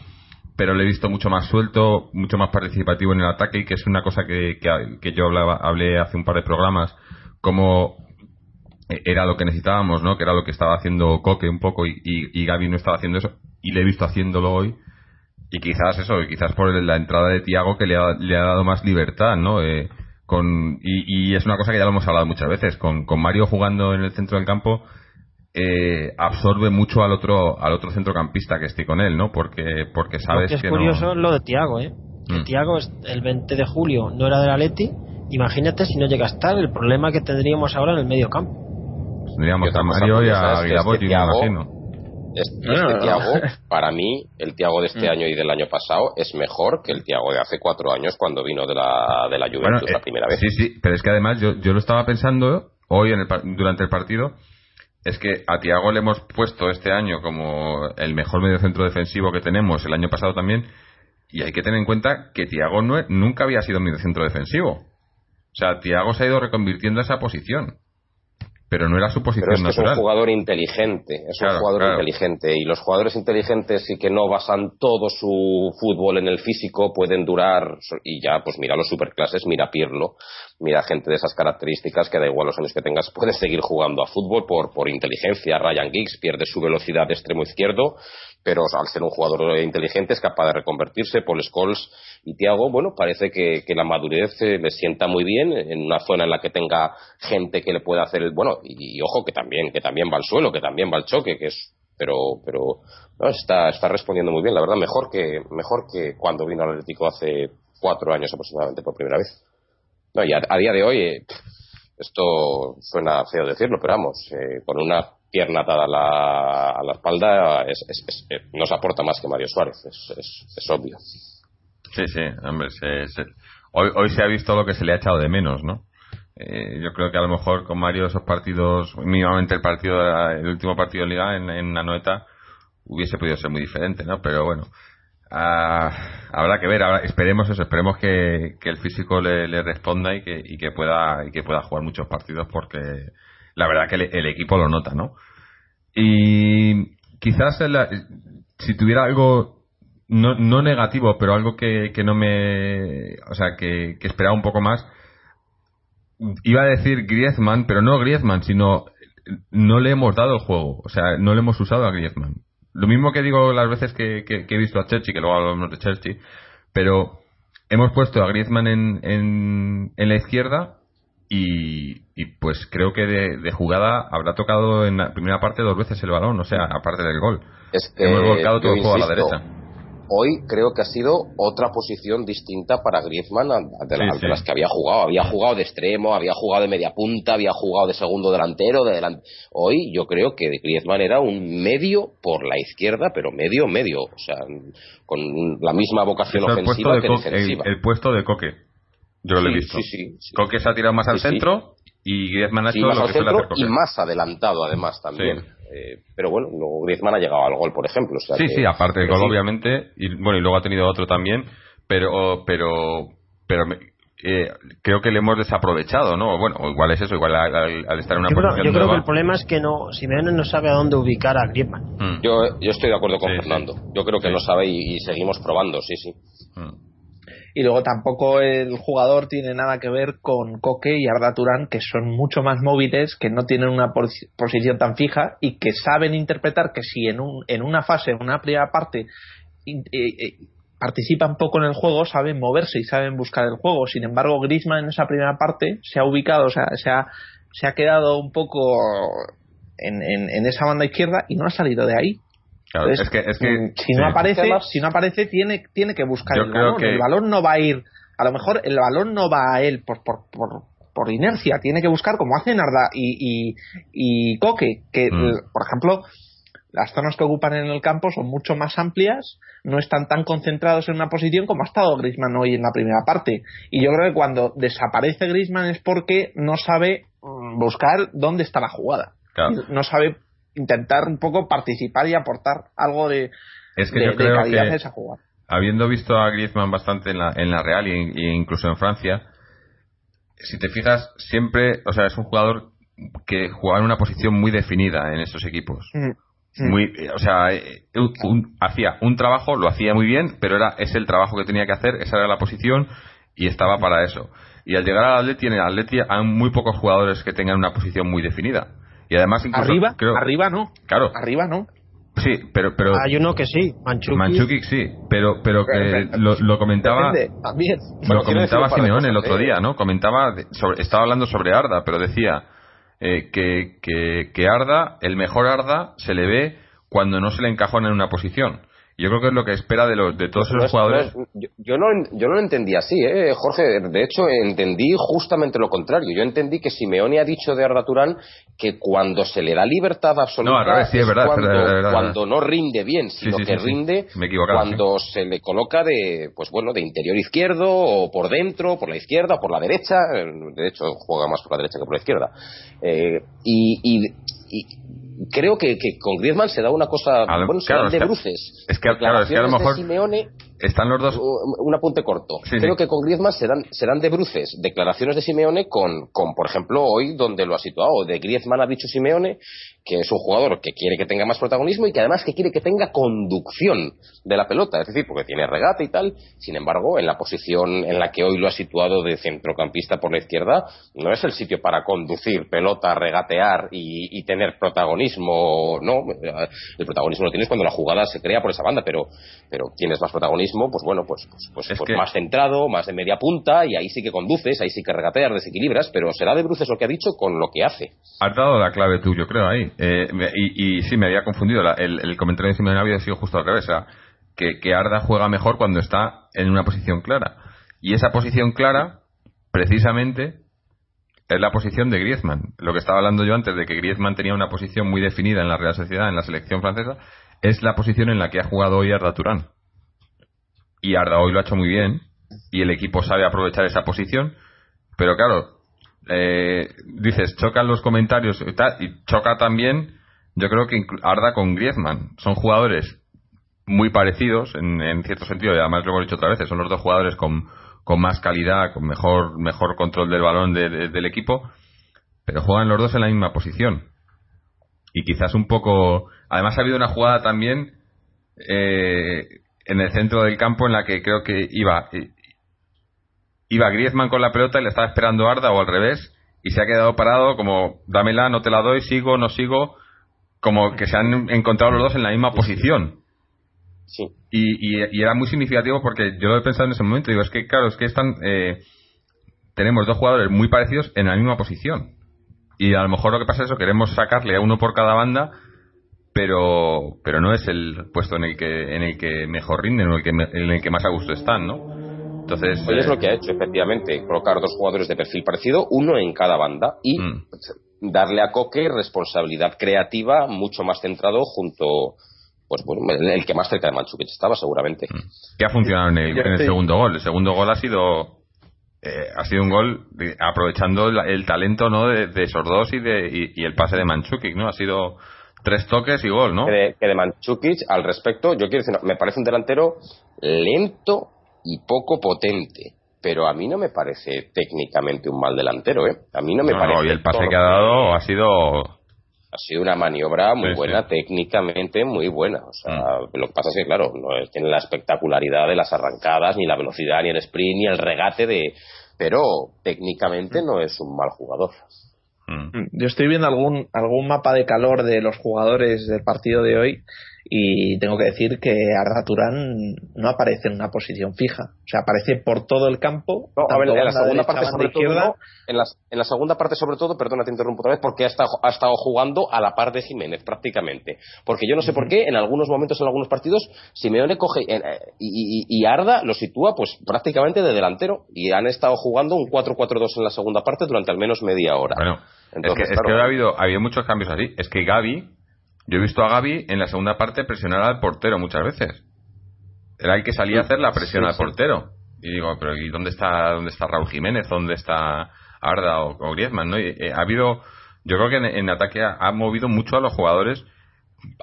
pero le he visto mucho más suelto, mucho más participativo en el ataque y que es una cosa que, que, yo hablaba, hablé hace un par de programas, como era lo que necesitábamos, ¿no? Que era lo que estaba haciendo Coque un poco y, y, Gaby no estaba haciendo eso y le he visto haciéndolo hoy y quizás eso, quizás por la entrada de Tiago que le ha, le ha dado más libertad, ¿no? Eh, con, y, y, es una cosa que ya lo hemos hablado muchas veces, con, con Mario jugando en el centro del campo eh, absorbe mucho al otro al otro centrocampista que esté con él, ¿no? Porque porque sabes que es curioso lo de Tiago, ¿eh? Mm. Tiago el 20 de julio no era del Atleti, imagínate si no llega a estar el problema que tendríamos ahora en el medio campo. Tendríamos a Mario y a Aguilaboy, este Tiago, para mí, el Tiago de este mm. año y del año pasado es mejor que el Tiago de hace cuatro años cuando vino de la, de la Juventus la eh, primera vez. Sí, sí, pero es que además yo, yo lo estaba pensando hoy en el, durante el partido es que a Tiago le hemos puesto este año como el mejor medio centro defensivo que tenemos, el año pasado también, y hay que tener en cuenta que Tiago no, nunca había sido medio centro defensivo. O sea, Tiago se ha ido reconvirtiendo a esa posición pero no era su posición pero es Es un jugador inteligente, es un jugador inteligente y los jugadores inteligentes y que no basan todo su fútbol en el físico pueden durar y ya pues mira los superclases, mira Pirlo, mira gente de esas características que da igual los años que tengas puedes seguir jugando a fútbol por por inteligencia. Ryan Giggs pierde su velocidad de extremo izquierdo pero al ser un jugador inteligente es capaz de reconvertirse. Paul Scholes y Thiago, bueno, parece que, la madurez eh, le sienta muy bien en una zona en la que tenga gente que le pueda hacer el, bueno, y, ojo que también, que también va al suelo, que también va al choque, que es, pero, pero está, está respondiendo muy bien, la verdad, mejor que, mejor que cuando vino al Atlético hace cuatro años aproximadamente por primera vez. No, y a, día de hoy, eh, esto suena feo decirlo, pero vamos, eh, con una pierna atada a la, a la espalda es, eh, nos aporta más que Mario Suárez, es, obvio. Sí, sí, hombre, hoy, hoy se ha visto lo que se le ha echado de menos, ¿no? Eh, yo creo que a lo mejor con Mario esos partidos, mínimamente el partido, el último partido de liga en, en Anoeta hubiese podido ser muy diferente, ¿no? Pero bueno, ah, habrá que ver, esperemos eso, esperemos que, el físico le, responda y que, y que pueda y que pueda jugar muchos partidos porque la verdad que el, equipo lo nota, ¿no? Y quizás si tuviera algo no, no negativo, pero algo que, que no me. O sea, que, que, esperaba un poco más. Iba a decir Griezmann, pero no Griezmann, sino no le hemos dado el juego. O sea, no le hemos usado a Griezmann. Lo mismo que digo las veces que, que, he visto a Chelsea, que luego hablamos de Chelsea, pero hemos puesto a Griezmann en, en, en la izquierda y, pues creo que de, jugada habrá tocado en la primera parte dos veces el balón, o sea, aparte del gol. Hemos volcado todo el juego a la derecha. Hoy creo que ha sido otra posición distinta para Griezmann de, las que había jugado. Había jugado de extremo, había jugado de media punta, había jugado de segundo delantero. De Hoy yo creo que Griezmann era un medio por la izquierda, pero medio, medio. O sea, con la misma vocación ofensiva que defensiva. el puesto de Coque. Yo lo he visto. Sí, sí, Coque se ha tirado más al centro y Griezmann ha hecho lo que centro Y más adelantado, además, también. Eh, pero bueno, luego Griezmann ha llegado al gol, por ejemplo. sí, sí, aparte del gol, obviamente. Y bueno, y luego ha tenido otro también. Pero, pero, pero eh, creo que le hemos desaprovechado, ¿no? Bueno, igual es eso, igual al, estar en una yo posición creo, Yo creo que el problema es que no, Simeone no sabe a dónde ubicar a Griezmann. Mm. Yo, yo estoy de acuerdo con Fernando. Yo creo que no sabe y, seguimos probando, sí, sí. Mm y luego tampoco el jugador tiene nada que ver con Coque y Arda Turán, que son mucho más móviles, que no tienen una posición tan fija y que saben interpretar que si en, un, en una fase, en una primera parte, eh, eh, participan poco en el juego, saben moverse y saben buscar el juego. Sin embargo, Griezmann en esa primera parte se ha ubicado, o sea, se ha, se ha quedado un poco en, en esa banda izquierda y no ha salido de ahí es que, es que mm, si no aparece, si no aparece tiene tiene que buscar el balón. El balón no va a ir, a lo mejor el balón no va a él por, por, por, por inercia, tiene que buscar como hace Narda y, y, y Coque, que mm. por ejemplo las zonas que ocupan en el campo son mucho más amplias, no están tan concentrados en una posición como ha estado Grisman hoy en la primera parte. Y yo creo que cuando desaparece Grisman es porque no sabe mm, buscar dónde está la jugada. No sabe intentar un poco participar y aportar algo de Es que de, yo de creo calidad que- esa jugada. habiendo visto a Griezmann bastante en la, en la Real e, e incluso en Francia, si te fijas, siempre, o sea, es un jugador que jugaba en una posición muy definida en esos equipos. Mm. Muy, eh, o sea, eh, un- un- hacía un trabajo, lo hacía muy bien, pero era es el trabajo que tenía que hacer, esa era la posición y estaba para eso. Y al llegar al Atleti, en el Atleti hay muy pocos jugadores que tengan una posición muy definida. Y además incluso Arriba, creo- arriba no. claro, Arriba no. sí, pero pero Hay uno que sí, Manchukic. Manchukic sí, pero pero que Pero- lo, lo comentaba Depende, también. Lo comentaba Simeone el otro ¿eh? día, ¿no? Comentaba, sobre- estaba hablando sobre Arda, pero decía eh, que, que, que Arda, el mejor Arda, se le ve cuando no se le encajona en una posición. Yo creo que es lo que espera de, los, de todos No es- jugadores. no es- yo, yo no, yo no lo entendí así, ¿eh, Jorge. De hecho, entendí justamente lo contrario. Yo entendí que Simeone ha dicho de Arda Turán que cuando se le da libertad absoluta No, al revés, sí, es verdad, cuando, es verdad, es verdad. cuando no rinde bien, sino sí, que sí, rinde Me cuando se le coloca de, pues bueno, de interior izquierdo o por dentro, por la izquierda, por la derecha. Eh, De hecho, juega más por la derecha que por la izquierda. Eh, y, y- y creo que, que con Griezmann se da una cosa, A bueno, se claro, dan de bruces. es que, claro, es que a lo mejor- Simeone Están los dos. un un apunte corto. Sí, Creo sí. que con Griezmann se dan, se dan de bruces declaraciones de Simeone con, con, por ejemplo, hoy donde lo ha situado. De Griezmann ha dicho Simeone que es un jugador que quiere que tenga más protagonismo y que además que quiere que tenga conducción de la pelota. Es decir, porque tiene regate y tal. Sin embargo, en la posición en la que hoy lo ha situado de centrocampista por la izquierda, no es el sitio para conducir pelota, regatear y, y tener protagonismo. No, el protagonismo lo tienes cuando la jugada se crea por esa banda, pero, pero tienes más protagonismo, pues bueno, pues, pues, pues, Es pues que- más centrado, más de media punta, y ahí sí que conduces, ahí sí que regateas, desequilibras, pero será de bruces lo que ha dicho con lo que hace. Has dado la clave tú, yo creo, ahí. Eh, y, y sí, me había confundido. La- el, el comentario de Simeone había sido justo al revés. que, que Arda juega mejor cuando está en una posición clara. Y esa posición clara, precisamente, es la posición de Griezmann. Lo que estaba hablando yo antes de que Griezmann tenía una posición muy definida en la Real Sociedad, en la selección francesa, es la posición en la que ha jugado hoy Arda Turán. Y Arda hoy lo ha hecho muy bien, y el equipo sabe aprovechar esa posición, pero claro, eh, dices, chocan los comentarios y choca también, yo creo que Arda con Griezmann. Son jugadores muy parecidos en, en cierto sentido, y además lo hemos dicho otras veces, son los dos jugadores con, con más calidad, con mejor, mejor control del balón de- del equipo, pero juegan los dos en la misma posición. Y quizás un poco. Además, ha habido una jugada también eh, en el centro del campo en la que creo que iba. Iba Griezmann con la pelota y le estaba esperando Arda o al revés y se ha quedado parado como dámela, no te la doy, sigo, no sigo, como que se han encontrado los dos en la misma posición. Sí. Y, y- y era muy significativo porque yo lo he pensado en ese momento. Digo, es que, claro, es que están. eh, tenemos dos jugadores muy parecidos en la misma posición. Y a lo mejor lo que pasa es eso, queremos sacarle a uno por cada banda, pero pero no es el puesto en el que en el que mejor rinden o el que me- en el que más a gusto están, ¿no? Entonces. Hoy es eh, lo que ha hecho, efectivamente, colocar dos jugadores de perfil parecido, uno en cada banda, y Mm. darle a Coque responsabilidad creativa mucho más centrado junto, pues bueno, el, el que más cerca de Manchukic estaba seguramente. que ha funcionado en el, en segundo gol. El segundo gol ha sido eh, ha sido un gol de- aprovechando el, el talento no de, de esos dos y de y, y el pase de Manchukic, ¿no? Ha sido tres toques y gol, ¿no? Que de, que de Mandzukic, al respecto, yo quiero decir, me parece un delantero lento y poco potente. Pero a mí no me parece técnicamente un mal delantero, ¿eh? A mí no me No, parece. no, y el pase torpe. que ha dado ha sido Ha sido una maniobra muy Sí, buena, sí. técnicamente muy buena. O sea, Mm. lo que pasa es que, claro, no tiene la espectacularidad de las arrancadas, ni la velocidad, ni el sprint, ni el regate de. Pero técnicamente no es un mal jugador. Mm, Yo estoy viendo algún, algún mapa de calor de los jugadores del partido de hoy y tengo que decir que Arda Turán no aparece en una posición fija. O sea, aparece por todo el campo. No, a tanto ver, en la segunda parte sobre todo, no. en, la, en la segunda parte sobre todo, perdona, te interrumpo otra vez, porque ha estado, ha estado jugando a la par de Jiménez prácticamente. Porque yo no sé por qué, en algunos momentos, en algunos partidos, Simeone coge en- eh, y, y- y Arda lo sitúa pues prácticamente de delantero y han estado jugando un 4-4-2 en la segunda parte durante al menos media hora. Bueno, Entonces, es que, es claro, que ha habido, ha habido muchos cambios así. Es que Gaby, yo he visto a Gaby en la segunda parte presionar al portero muchas veces. Era el que salía a hacer la presión Sí, al sí. portero. Y digo, pero ¿y dónde está, dónde está Raúl Jiménez? ¿Dónde está Arda o, o Griezmann? ¿no? Y, eh, ha habido, yo creo que en, en ataque ha, ha movido mucho a los jugadores,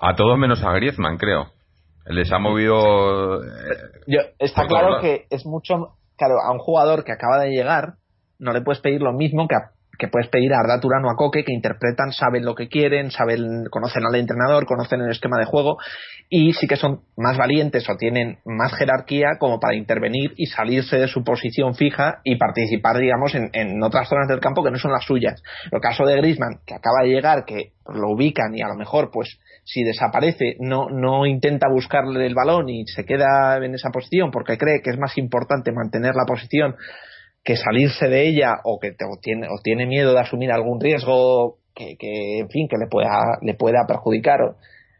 a todos menos a Griezmann, creo. Les ha movido. Yo, está claro que es mucho. Claro, a un jugador que acaba de llegar, no le puedes pedir lo mismo que a que puedes pedir a Arda Turano a Coque, que interpretan, saben lo que quieren, saben, conocen al entrenador, conocen el esquema de juego y sí que son más valientes o tienen más jerarquía como para intervenir y salirse de su posición fija y participar, digamos, en, en otras zonas del campo que no son las suyas. El caso de Griezmann, que acaba de llegar, que lo ubican y a lo mejor, pues, si desaparece, no, no intenta buscarle el balón y se queda en esa posición porque cree que es más importante mantener la posición que salirse de ella o que tiene, o tiene miedo de asumir algún riesgo que, que, en fin, que le pueda, le pueda perjudicar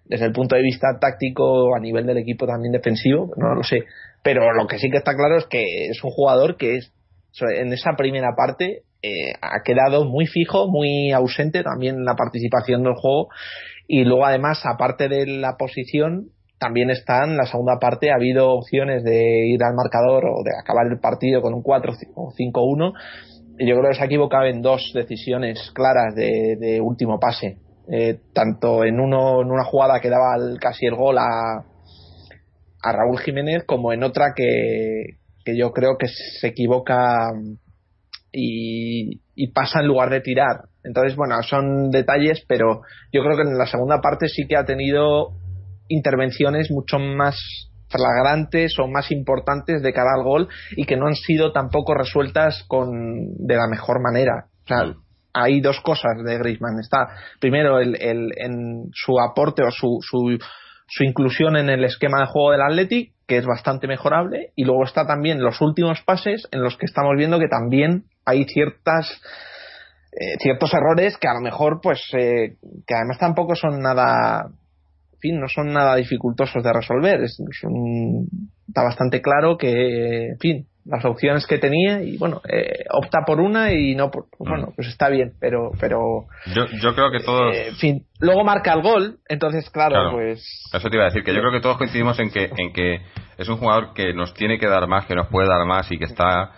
desde el punto de vista táctico a nivel del equipo también defensivo, no lo sé. Pero lo que sí que está claro es que es un jugador que es, en esa primera parte eh, ha quedado muy fijo, muy ausente también en la participación del juego y luego además aparte de la posición también está en la segunda parte ha habido opciones de ir al marcador o de acabar el partido con un 4 o 5-1 y yo creo que se ha equivocado en dos decisiones claras de, último pase. Eh, tanto en uno en una jugada que daba casi el gol a, a Raúl Jiménez como en otra que, que yo creo que se equivoca y, y pasa en lugar de tirar. Entonces bueno son detalles pero yo creo que en la segunda parte sí que ha tenido intervenciones mucho más flagrantes o más importantes de cara al gol y que no han sido tampoco resueltas con de la mejor manera. O sea, hay dos cosas de Griezmann. Está primero el, el, en su aporte o su, su, su inclusión en el esquema de juego del Athletic, que es bastante mejorable, y luego está también los últimos pases en los que estamos viendo que también hay ciertas eh, ciertos errores que a lo mejor pues eh, que además tampoco son nada fin, no son nada dificultosos de resolver. Es, está bastante claro que, en fin, las opciones que tenía y bueno, eh, opta por una y no por, pues, bueno, pues está bien, pero pero yo, yo creo que todos eh, en fin, luego marca el gol, entonces claro, pues eso te iba a decir que yo creo que todos coincidimos en que en que es un jugador que nos tiene que dar más, que nos puede dar más y que está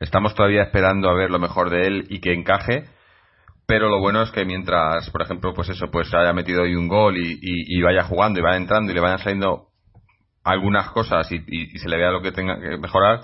estamos todavía esperando a ver lo mejor de él y que encaje pero lo bueno es que mientras, por ejemplo, pues eso, pues haya metido ahí un gol y, vaya jugando y vaya entrando y le vayan saliendo algunas cosas y, se le vea lo que tenga que mejorar,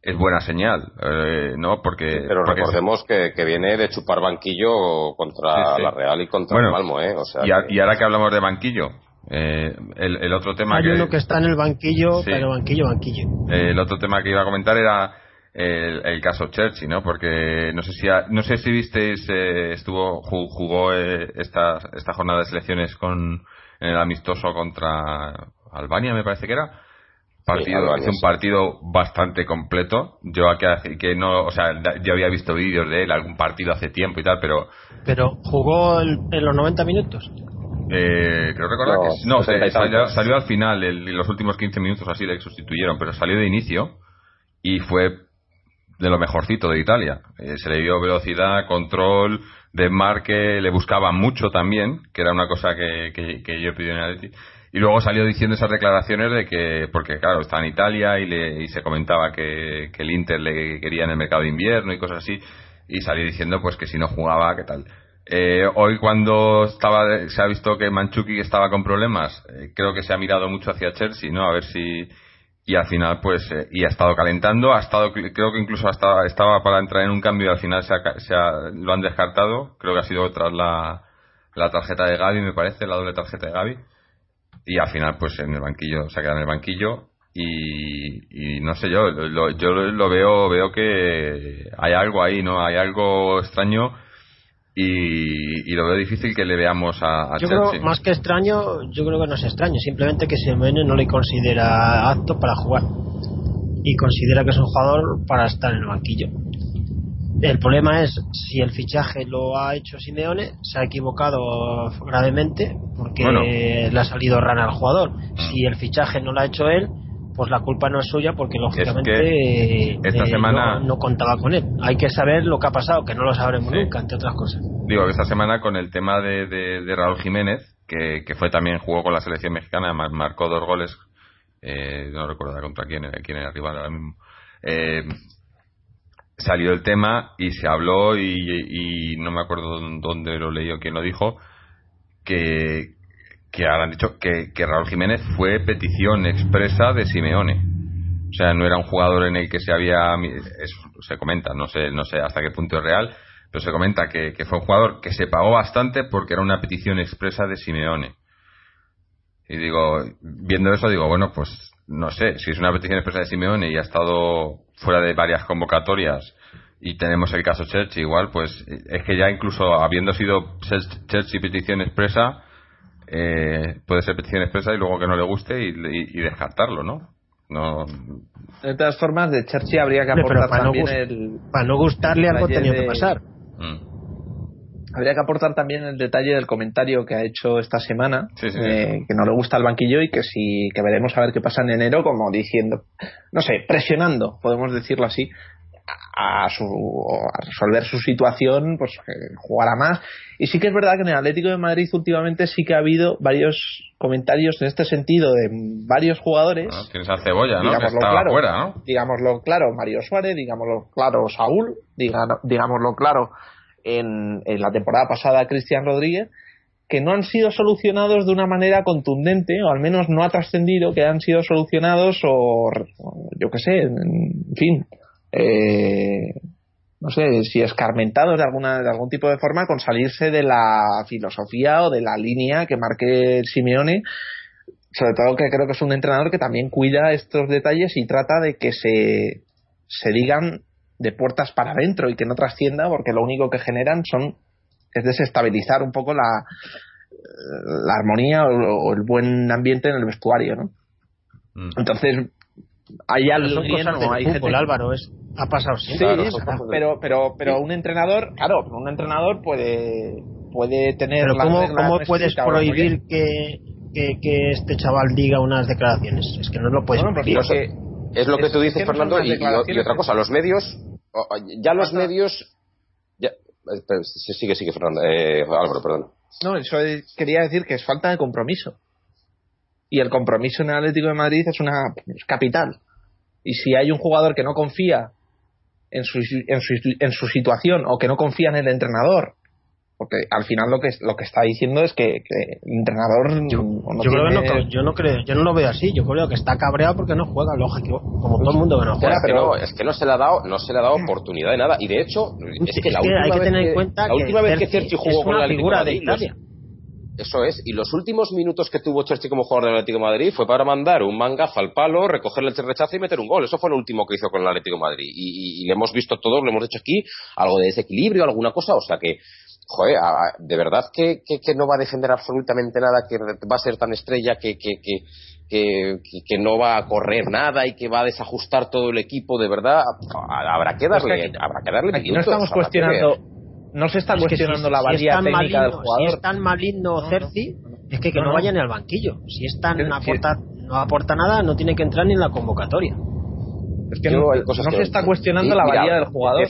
es buena señal, eh, ¿no? Porque. pero recordemos que, viene de chupar banquillo contra la Real y contra el Malmo, ¿eh? O sea y, ahora que hablamos de banquillo, eh, el, otro tema Hay uno que está en el banquillo, pero banquillo, banquillo. el otro tema que iba a comentar era el, caso Churchill, ¿no? Porque no sé si no sé si visteis eh, estuvo jugó eh, esta esta jornada de selecciones con en el amistoso contra Albania me parece que era. Partido es un partido bastante completo. Yo aquí que no o sea yo había visto vídeos de él algún partido hace tiempo y tal pero pero jugó en los 90 minutos eh, creo recordar que no salió, salió, al final en los últimos 15 minutos así le sustituyeron pero salió de inicio y fue de lo mejorcito de Italia. Eh, se le dio velocidad, control, desmarque, le buscaban mucho también, que era una cosa que, que, yo pedí en el Y luego salió diciendo esas declaraciones de que, porque claro, está en Italia y, le, y se comentaba que, que el Inter le quería en el mercado de invierno y cosas así, y salió diciendo pues que si no jugaba, qué tal. Eh, hoy cuando estaba se ha visto que Manchuki estaba con problemas, eh, creo que se ha mirado mucho hacia Chelsea, ¿no? A ver si y al final pues eh, y ha estado calentando ha estado creo que incluso hasta estaba para entrar en un cambio y al final se, lo han descartado. Creo que ha sido tras la, la tarjeta de Gaby me parece la doble tarjeta de Gaby. Y al final pues en el banquillo se ha quedado en el banquillo y, y no sé yo yo lo veo veo que hay algo ahí no hay algo extraño y, lo veo difícil que le veamos a, yo creo más que extraño yo creo que no es extraño simplemente que Simeone no le considera apto para jugar. Y considera que es un jugador para estar en el banquillo. El problema es si el fichaje lo ha hecho Simeone se ha equivocado gravemente porque le ha salido rana al jugador. Mm. si el fichaje no lo ha hecho él pues la culpa no es suya porque lógicamente esta eh, semana no, contaba con él. Hay que saber lo que ha pasado, que no lo sabremos nunca, entre otras cosas. Digo que esta semana con el tema de, de, Raúl Jiménez, que, que, fue también jugó con la selección mexicana, marcó dos goles, eh, no recuerdo contra quién, quién era rival ahora mismo. Eh, salió el tema y se habló y, y no me acuerdo dónde lo leí o quién lo dijo que que ahora han dicho que, que Raúl Jiménez fue petición expresa de Simeone. O sea, no era un jugador en el que se había. se comenta, no sé, no sé hasta qué punto es real, pero se comenta que, que fue un jugador que se pagó bastante porque era una petición expresa de Simeone. Y digo, viendo eso, digo, bueno, pues no sé, si es una petición expresa de Simeone y ha estado fuera de varias convocatorias y tenemos el caso Chelsea igual, pues es que ya incluso habiendo sido Chelsea petición expresa, eh, puede ser petición expresa y luego que no le guste y, descartarlo, ¿no? No. De todas formas, de Chelsea habría que aportar también el. Para no gustarle algo tenía que pasar. Mm. Habría que aportar también el detalle del comentario que ha hecho esta semana, eh, que no le gusta el banquillo y que sí, que veremos a ver qué pasa en enero, como diciendo, no sé, presionando, podemos decirlo así, a, su, a resolver su situación, pues jugará más. Y sí que es verdad que en el Atlético de Madrid últimamente sí que ha habido varios comentarios en este sentido de varios jugadores. Tienes a Cebolla, ¿no? Digámoslo claro, Digámoslo claro, Mario Suárez, digámoslo claro, Saúl, digámoslo claro, en, en la temporada pasada Cristian Rodríguez que no han sido solucionados de una manera contundente, o al menos no ha trascendido que han sido solucionados, o yo qué sé, en fin, eh, no sé, si escarmentados de alguna de algún tipo de forma con salirse de la filosofía o de la línea que marque Simeone sobre todo que creo que es un entrenador que también cuida estos detalles y trata de que se, se digan de puertas para adentro y que no trascienda porque lo único que generan son es desestabilizar un poco la, la armonía o, el buen ambiente en el vestuario ¿no? Mm. entonces hay algo no hay fútbol, Álvaro es ha pasado sí, pero pero pero un entrenador claro un entrenador puede puede tener pero cómo, cómo puedes prohibir que, que, este chaval diga unas declaraciones es que no lo puedes prohibir. es lo que tú dices Fernando y, otra cosa los medios ya los medios ya, sigue sigue Fernando eh, Álvaro perdón. No eso quería decir que es falta de compromiso. Y el compromiso en el Atlético de Madrid es una capital. Y si hay un jugador que no confía en su, en su, en su situación o que no confía en el entrenador. Porque al final lo que lo que está diciendo es que, el entrenador yo, no, yo, creo yo no creo yo no lo veo así. Yo creo que está cabreado porque no juega lógico como todo el mundo que no juega pero es que no se le ha dado no se le ha dado oportunidad de nada. Y de hecho es que, la última hay que tener en cuenta la última vez que Cerci jugó con la figura de Italia eso es, y los últimos minutos que tuvo Cherchi como jugador del Atlético de Madrid fue para mandar un mangazo al palo, recogerle el rechazo y meter un gol. Eso fue lo último que hizo con el Atlético de Madrid. Y, le hemos visto todo, lo hemos hecho aquí, algo de desequilibrio, alguna cosa, o sea que, joder, de verdad que, que, no va a defender absolutamente nada, que va a ser tan estrella que, que, que, que, no va a correr nada y que va a desajustar todo el equipo, de verdad, habrá que darle, pues habrá que darle aquí no estamos cuestionando no se está cuestionando la valía técnica del jugador. Si es tan maligno Cerci, es que, que no, vaya ni al banquillo. Si es tan no aporta, no aporta nada, no tiene que entrar ni en la convocatoria. Es que no, se está cuestionando la valía del jugador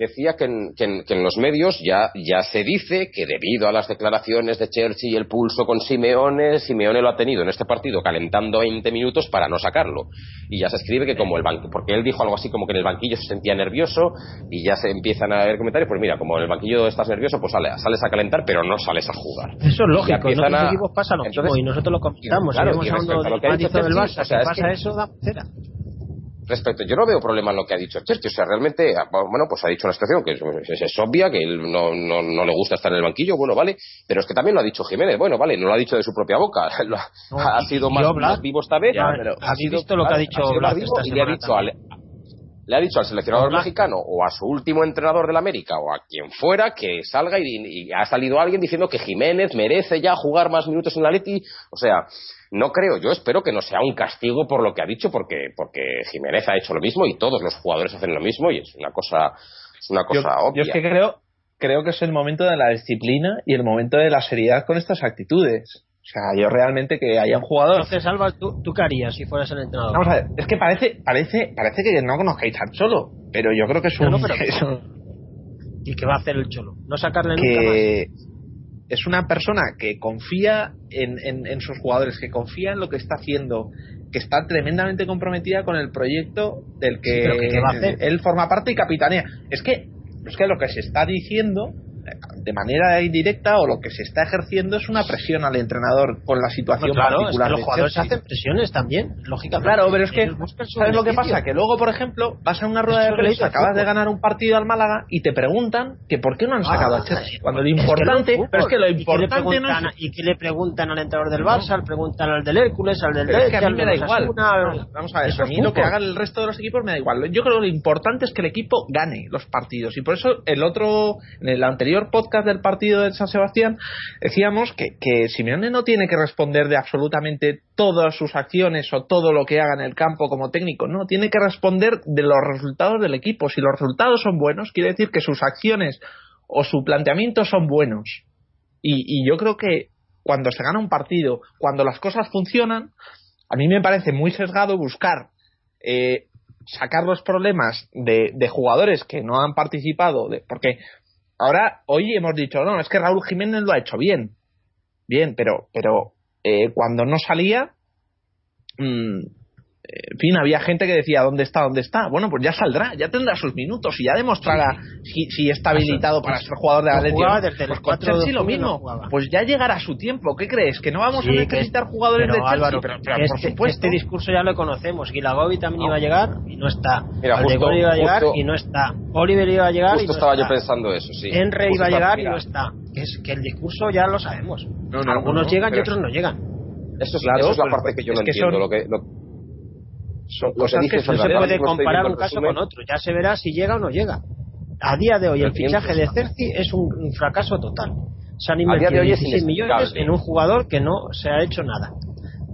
decía que en, que, en, los medios ya, ya se dice que debido a las declaraciones de Chelsea y el pulso con Simeone, Simeone lo ha tenido en este partido calentando 20 minutos para no sacarlo. Y ya se escribe que como el banquillo, porque él dijo algo así como que en el banquillo se sentía nervioso y ya se empiezan a ver comentarios, pues mira, como en el banquillo estás nervioso, pues sales a calentar, pero no sales a jugar. Eso es lógico, en otros equipos pasa lo mismo y nosotros lo comentamos. Claro, y hablando del del Barça, o sea, pasa eso, da cera respecto, yo no veo problema en lo que ha dicho Cherchi, o sea, realmente, ah, bueno, pues ha dicho una situación que es, obvia, que él no, no, le gusta estar en el banquillo, bueno, vale, pero es que también lo ha dicho Jiménez, bueno, vale, no lo ha dicho de su propia boca, (laughs) ha, sido más, vivo esta vez, pero ha sido, visto lo que ha dicho y le ha dicho le ha dicho al seleccionador mexicano o a su último entrenador del América o a quien fuera que salga y, y, ha salido alguien diciendo que Jiménez merece ya jugar más minutos en la Leti. O sea, no creo, yo espero que no sea un castigo por lo que ha dicho, porque, porque Jiménez ha hecho lo mismo y todos los jugadores hacen lo mismo y es una cosa, es una cosa obvia. Yo es que creo, creo que es el momento de la disciplina y el momento de la seriedad con estas actitudes. O sea, yo realmente que haya un jugador. Entonces, Alba, ¿tú, ¿tú qué harías si fueras el entrenador? Vamos a ver, es que parece, parece, parece que no conozcáis al Cholo, pero yo creo que es (laughs) un. ¿Y qué va a hacer el Cholo? ¿No sacarle nunca más? es una persona que confía en, sus jugadores, que confía en lo que está haciendo, que está tremendamente comprometida con el proyecto del que, él forma parte y capitanea. Es que, es que lo que se está diciendo, de manera indirecta o lo que se está ejerciendo es una presión al entrenador con la situación claro, particular. Es que los jugadores Chelsea. hacen presiones también, lógicamente. Claro, pero es que, ¿sabes lo que pasa? Que luego, por ejemplo, vas a una rueda de prensa, acabas de ganar un partido al Málaga y te preguntan que por qué no han sacado Ah, a Chelsea. Cuando lo es que importante, es pero es que lo fútbol. ¿Y importante no es... ¿Y qué le preguntan al entrenador del Barça? Le preguntan al del Hércules, al del Pero es que a mí me da igual. Vamos a ver, Eso a mí lo que haga el resto de los equipos me da igual. Yo creo que lo importante es que el equipo gane los partidos. Y por eso el otro, en el anterior podcast del partido de San Sebastián, decíamos que, que Simeone no tiene que responder de absolutamente todas sus acciones o todo lo que haga en el campo como técnico. No, tiene que responder de los resultados del equipo. Si los resultados son buenos, quiere decir que sus acciones o su planteamiento son buenos. Y, yo creo que cuando se gana un partido, cuando las cosas funcionan, a mí me parece muy sesgado buscar eh, sacar los problemas de, jugadores que no han participado, porque ahora hoy hemos dicho, no, es que Raúl Jiménez lo ha hecho bien, bien, pero, pero eh, cuando no salía, mm, en fin, había gente que decía, ¿dónde está? ¿Dónde está? Bueno, pues ya saldrá, ya tendrá sus minutos y ya demostrará si, si está habilitado para ser jugador de No el Pues con 4 de Chelsea lo no mismo. jugaba. Pues ya llegará su tiempo. ¿Qué crees? ¿Que no vamos Sí, a necesitar es- jugadores pero, de Chelsea? Álvaro, pero, pero que por este, supuesto. este discurso ya lo conocemos. Guilagovi también iba a llegar y no está. Mira, justo- iba a llegar justo- y no está. Oliver iba a llegar y Justo no estaba está. yo pensando eso, sí. Henry Justo iba a llegar y no está. Que es que el discurso ya lo sabemos. No, no, Algunos no, llegan y otros no llegan. Eso es, Claro, eso es la parte que yo no entiendo. Lo que, Son cosas que se No se puede comparar un caso con otro. Ya se verá si llega o no llega. A día de hoy el fichaje de Cerci es un, fracaso total. Se han invertido de hoy es 16 millones en un jugador que no se ha hecho nada.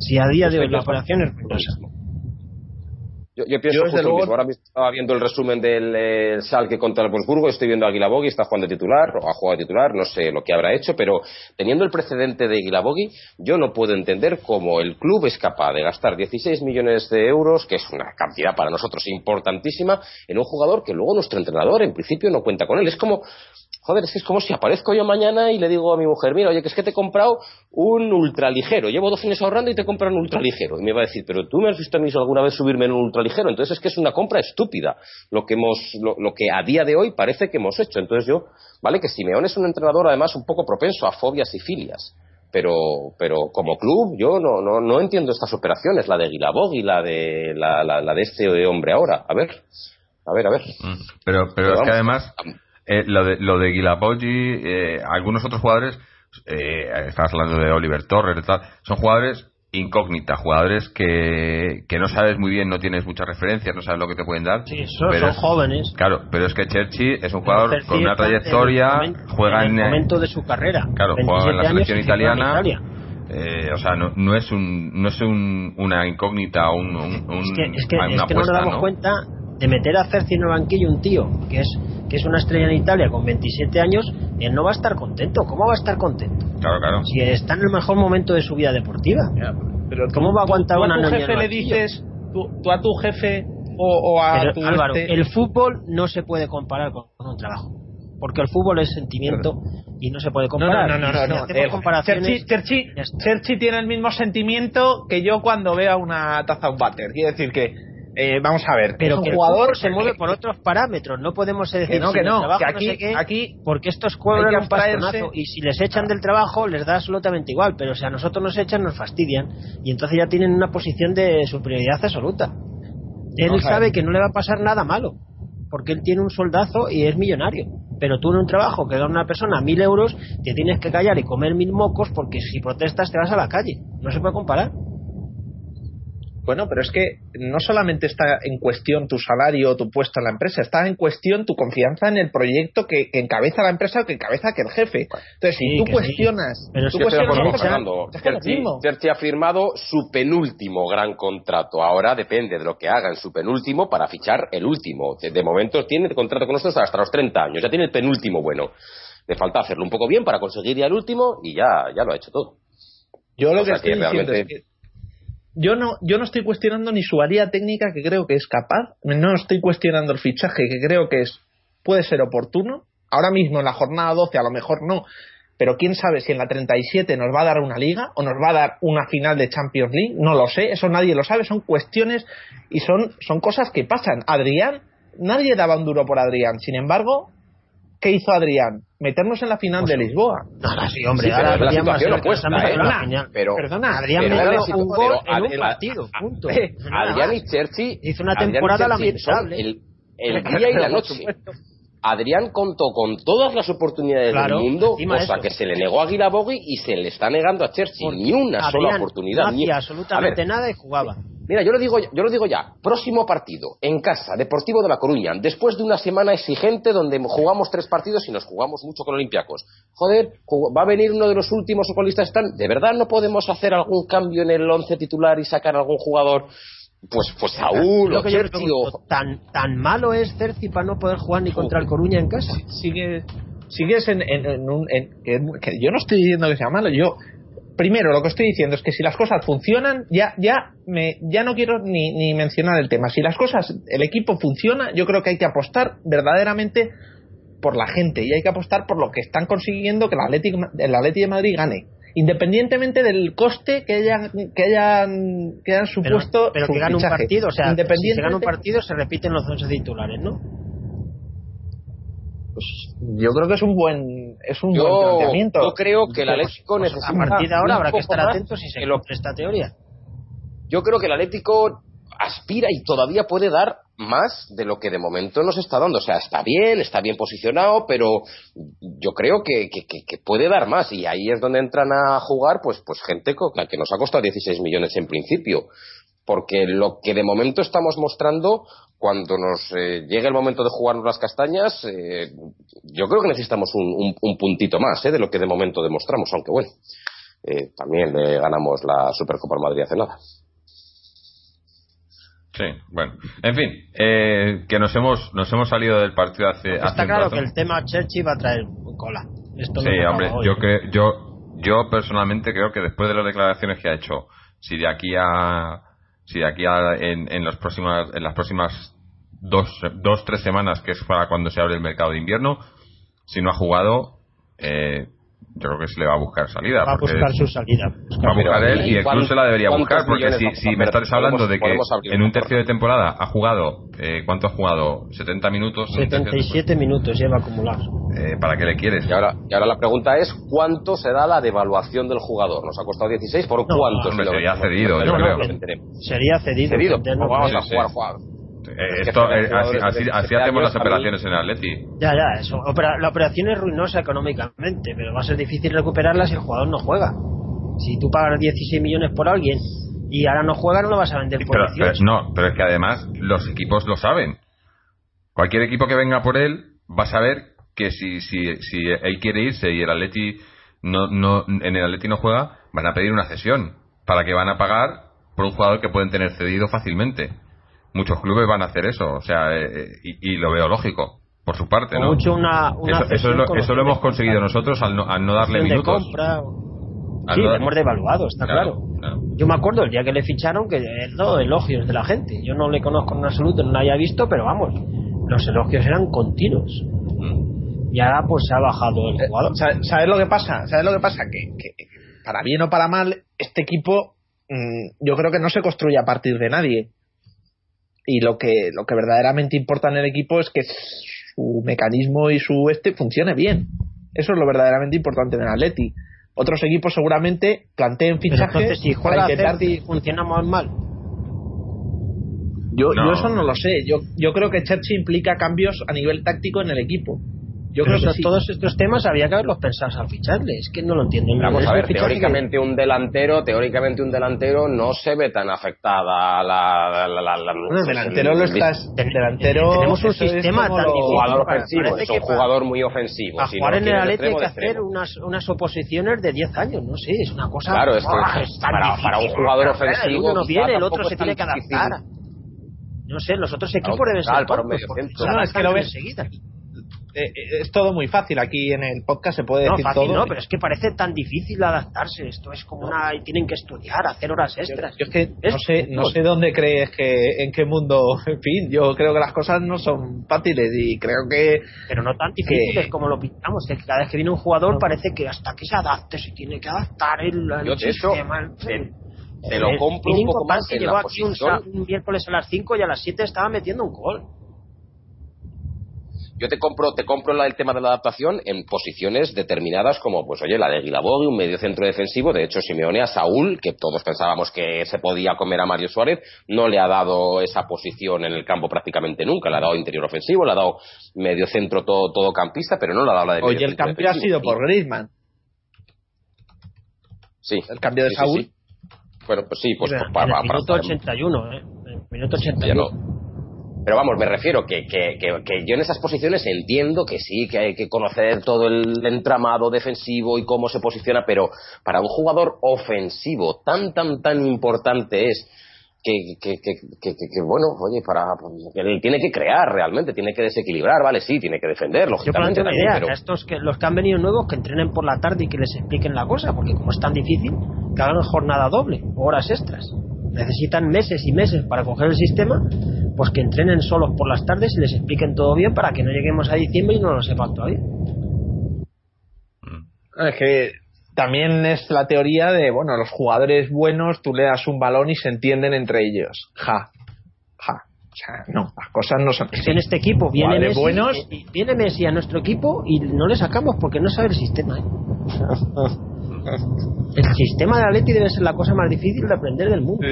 Si a día de hoy la operación es ruinosa. Yo, yo pienso Yo, desde luego- mismo. Ahora mismo estaba viendo el resumen del eh, Schalke contra el Wolfsburgo, estoy viendo a Guilabogui, está jugando de titular, o ha jugado de titular, no sé lo que habrá hecho, pero teniendo el precedente de Guilabogui, yo no puedo entender cómo el club es capaz de gastar 16 millones de euros, que es una cantidad para nosotros importantísima, en un jugador que luego nuestro entrenador en principio no cuenta con él. Es como, joder, es que es como si aparezco yo mañana y le digo a mi mujer, mira, oye, que es que te he comprado un ultraligero, llevo dos fines ahorrando y te he comprado un ultraligero. Y me va a decir, pero tú me has visto a mí alguna vez subirme en un ultraligero. Entonces es que es una compra estúpida lo que hemos, lo, lo que a día de hoy parece que hemos hecho. Entonces yo, vale, que Simeone es un entrenador además un poco propenso a fobias y filias. Pero, pero como club yo no, no, no entiendo estas operaciones, la de Guilabog y la de, la, la, la de este hombre ahora. A ver, a ver, a ver. Mm. Pero, pero Pero es que además, eh, lo de, lo de Guilapoggi, eh, algunos otros jugadores, eh, estás hablando de Oliver Torres tal, son jugadores incógnitas, jugadores que, que no sabes muy bien, no tienes muchas referencias, no sabes lo que te pueden dar. Sí, son, pero son es- jóvenes. Claro, pero es que Cherchi es un jugador con una trayectoria, momento- juega en el eh, momento de su carrera. Claro, juega en la 27 años selección italiana. Italia. eh, o sea, no, no es un, no es un, una incógnita o un, un- Es que, es que, una es que no nos damos ¿no? cuenta de meter a Cerci en el banquillo un tío que es que es una estrella en Italia con 27 años, él no va a estar contento. ¿Cómo va a estar contento? Claro, claro. Si está en el mejor momento de su vida deportiva. Pero ¿Cómo va a aguantar tú, una a tu jefe le dices, tú, tú a tu jefe o, o a Pero, tu Álvaro, este- el fútbol no se puede comparar con, con un trabajo. Porque el fútbol es sentimiento y no se puede No, comparar. no, no, no, Y no, si no. Eh, comparaciones, Cherchi, Cherchi- ya. Cherchi tiene el mismo sentimiento que yo cuando vea una taza un váter. Quiere decir que, eh, vamos a ver, pero que el jugador se mueve por otros parámetros. No podemos decir Que no, que no, trabajo que no aquí- sé qué, aquí porque estos cobran un pastonazo y si les echan del trabajo les da absolutamente igual, pero si a nosotros nos echan nos fastidian y entonces ya tienen una posición de superioridad absoluta. Él sabe que no le va a pasar nada malo, porque él tiene un soldazo y es millonario. Pero tú en un trabajo que gana una persona mil euros, te tienes que callar y comer mil mocos porque si protestas te vas a la calle. No se puede comparar. Bueno, pero es que no solamente está en cuestión tu salario o tu puesto en la empresa, está en cuestión tu confianza en el proyecto que, que encabeza la empresa o que encabeza aquel jefe. Entonces, Sí, si tú cuestionas, Pero es tú Pues sí, echan- Fernando. es que es lo Cerci- mismo. Cerci ha firmado su penúltimo gran contrato. Ahora depende de lo que haga en su penúltimo para fichar el último. De momento tiene contrato con nosotros hasta los 30 años. Ya tiene el penúltimo bueno. Le falta hacerlo un poco bien para conseguir ya el último y ya, ya lo ha hecho todo. Yo lo O que estoy que diciendo realmente- es que yo no, yo no estoy cuestionando ni su área técnica, que creo que es capaz, no estoy cuestionando el fichaje, que creo que es puede ser oportuno. Ahora mismo en la jornada 12 a lo mejor no, pero quién sabe si en la 37 nos va a dar una liga o nos va a dar una final de Champions League, no lo sé, eso nadie lo sabe, son cuestiones y son, son cosas que pasan. Adrián, nadie daba un duro por Adrián, sin embargo, ¿qué hizo Adrián? Meternos en la final de Lisboa. Ahora sí, hombre, Sí, ahora Perdona, pero- Perdona, Adrián pero me era dio la un gol en un partido, punto. (laughs) Adrián y Cherchi Hizo una temporada lamentable. El, el (laughs) día y la noche. Adrián contó con todas las oportunidades Claro, del mundo, cosa que se le negó a Guilabogui y se le está negando a Cherchi. Porque Ni una sola oportunidad. No ni- hacía absolutamente ver, nada y jugaba. Mira, yo lo digo, yo lo digo ya. Próximo partido en casa, Deportivo de la Coruña, después de una semana exigente donde jugamos tres partidos y nos jugamos mucho con Olympiacos. Joder, va a venir uno de los últimos futbolistas. Están, ¿De verdad no podemos hacer algún cambio en el once titular y sacar algún jugador? Pues, pues Saúl Lo o pregunto, o tan, tan malo es Cerci para no poder jugar ni contra el Coruña en casa. Sigue, sigues en, en- en un. en- en- que yo no estoy diciendo que sea malo, yo. Primero, lo que estoy diciendo es que si las cosas funcionan, ya, ya, me, ya no quiero ni, ni mencionar el tema. Si las cosas, el equipo funciona, yo creo que hay que apostar verdaderamente por la gente y hay que apostar por lo que están consiguiendo que el Atlético, el Atlético de Madrid gane. Independientemente del coste que hayan, que hayan, que hayan Pero, supuesto pero su que gane un partido, o sea, si se gana un partido se repiten los 11 titulares, ¿no? pues, yo creo que es un buen, es un buen Yo, planteamiento. yo creo que el Pues- Atlético pues necesita. a partir de ahora habrá que estar atentos si se lo- esta teoría. Yo creo que el Atlético aspira y todavía puede dar más de lo que de momento nos está dando. O sea, está bien, está bien posicionado, pero yo creo que, que- que- puede dar más. Y ahí es donde entran a jugar, pues, pues gente co- la que nos ha costado 16 millones en principio. Porque lo que de momento estamos mostrando, cuando nos eh, llegue el momento de jugarnos las castañas, eh, yo creo que necesitamos un, un- un puntito más eh, de lo que de momento demostramos. Aunque bueno, eh, también le ganamos la Supercopa al Madrid hace nada. Sí, bueno. En fin, eh, que nos hemos nos hemos salido del partido hace, hace Está un claro rato. que el tema Churchill va a traer cola. Esto Sí, hombre, hoy. yo que yo yo personalmente creo que después de las declaraciones que ha hecho, si de aquí a si de aquí a en, en las próximas en las próximas dos dos tres semanas que es para cuando se abre el mercado de invierno, si no ha jugado, eh, yo creo que se le va a buscar salida. va a buscar su salida. va a buscar Pero, él y el club se la debería ¿cuántos buscar porque si, me estás hablando de que en un tercio de temporada ha jugado eh, ¿cuánto ha jugado? 70 minutos en un tercio de 77 minutos lleva acumulados. temporada. Eh, ¿para qué le quieres? Y ahora, y ahora la pregunta es ¿cuánto será la devaluación del jugador? ¿Nos ha costado 16? ¿Por No, cuánto? hombre, Si lo sería cedido, No, yo no, creo. Sería cedido. Cedido. Vamos a jugar. Eh, esto, eh, así, jugadores de así- 17 así hacemos las operaciones en el Atleti. Ya, ya, eso. Opera- la operación es ruinosa económicamente, pero va a ser difícil recuperarla si el jugador no juega. Si tú pagas 16 millones por alguien y ahora no juega, no lo vas a vender por Pero, pero- 18. no, pero es que además los equipos lo saben. Cualquier equipo que venga por él va a saber que si, si, si él quiere irse y el Atleti no, no, en el Atleti no juega, van a pedir una cesión para que van a pagar por un jugador que pueden tener cedido fácilmente. Muchos clubes van a hacer eso, o sea, eh, eh, y, y lo veo lógico, por su parte, ¿no? mucho una, una eso, eso, lo, eso lo hemos conseguido compra. nosotros al no, al no darle minutos. compra. Al Sí, no le dar- hemos devaluado, está claro. claro. Yo me acuerdo el día que le ficharon que todo elogios de la gente. Yo no le conozco en absoluto, no lo haya visto, pero vamos, los elogios eran continuos. Mm. Y ahora pues se ha bajado el Eh, jugador. ¿sabe- ¿Sabes lo que pasa? ¿Sabes lo que pasa? Que, que para bien o para mal, este equipo mm, yo creo que no se construye a partir de nadie. Y lo que, lo que verdaderamente importa en el equipo es que su mecanismo y su este funcione bien. Eso es lo verdaderamente importante en el Atleti. Otros equipos seguramente planteen Pero fichajes entonces si para juega intentar Cerci funcionamos mal. Yo, No. yo eso no lo sé. Yo, yo creo que Churchill implica cambios a nivel táctico en el equipo. Yo creo que sí. todos estos temas había que haberlos pensado al ficharle. Es que no lo entiendo. Vamos a ver, teóricamente un delantero, teóricamente un delantero no se ve tan afectada la, la, la, la- la- Bueno, el delantero el- lo el- estás. Ten- delantero. tenemos un sistema tan jugador ofensivo, es que un para- jugador muy ofensivo. Para si jugar no en el Atleti hay que hacer unas, unas oposiciones de 10 años, no sé, es una cosa. Claro, es que para- para un jugador ofensivo El uno viene, el otro se tiene que adaptar. No sé, los otros equipos deben ser para un No, es que lo ves-. Eh, eh, es todo muy fácil. Aquí en el podcast se puede No, decir fácil todo. no, pero es que parece tan difícil adaptarse. Esto es como una. y Tienen que estudiar, hacer horas extras. yo es que Es no sé, no sé dónde crees que, en qué mundo, (laughs) en fin, yo creo que las cosas no son fáciles y creo que Pero no tan difíciles que- como lo pintamos. Que cada vez que viene un jugador parece que hasta que se adapte se tiene que adaptar el, el Yo, sistema. en te- fin. te lo El compro un poco más que en llegó la aquí un, un miércoles a las 5 y a las 7 estaba metiendo un gol. Yo te compro, te compro el tema de la adaptación en posiciones determinadas como, pues oye, la de Guilabogui, un medio centro defensivo. De hecho, Simeone a Saúl, que todos pensábamos que se podía comer a Mario Suárez, no le ha dado esa posición en el campo prácticamente nunca. Le ha dado interior ofensivo, le ha dado medio centro todo, todo campista, pero no le ha dado la de Oye, el cambio ha sido por Griezmann. Sí. El cambio de Saúl. Bueno, pues sí, pues, pues para, el minuto 81, ¿eh? El minuto 81. Pero vamos, me refiero que, que, que, yo en esas posiciones entiendo que sí, que hay que conocer todo el entramado defensivo y cómo se posiciona, pero para un jugador ofensivo tan, tan, tan importante es que, que, que, bueno, oye, para él tiene que crear realmente, tiene que desequilibrar, vale, sí, tiene que defender, lógicamente. Yo idea, pero... estos que los que han venido nuevos que entrenen por la tarde y que les expliquen la cosa, porque como es tan difícil, que hagan jornada doble, horas extras. Necesitan meses y meses para coger el sistema pues que entrenen solos por las tardes y les expliquen todo bien para que no lleguemos a diciembre y no lo sepan todavía. Es que también es la teoría de, bueno, los jugadores buenos, tú le das un balón y se entienden entre ellos. Ja, ja. O sea, no, las cosas no son. en este equipo viene Messi, buenos... Viene Messi a nuestro equipo y no le sacamos porque no sabe el sistema. ¿eh? (laughs) el sistema de Atleti debe ser la cosa más difícil de aprender del mundo.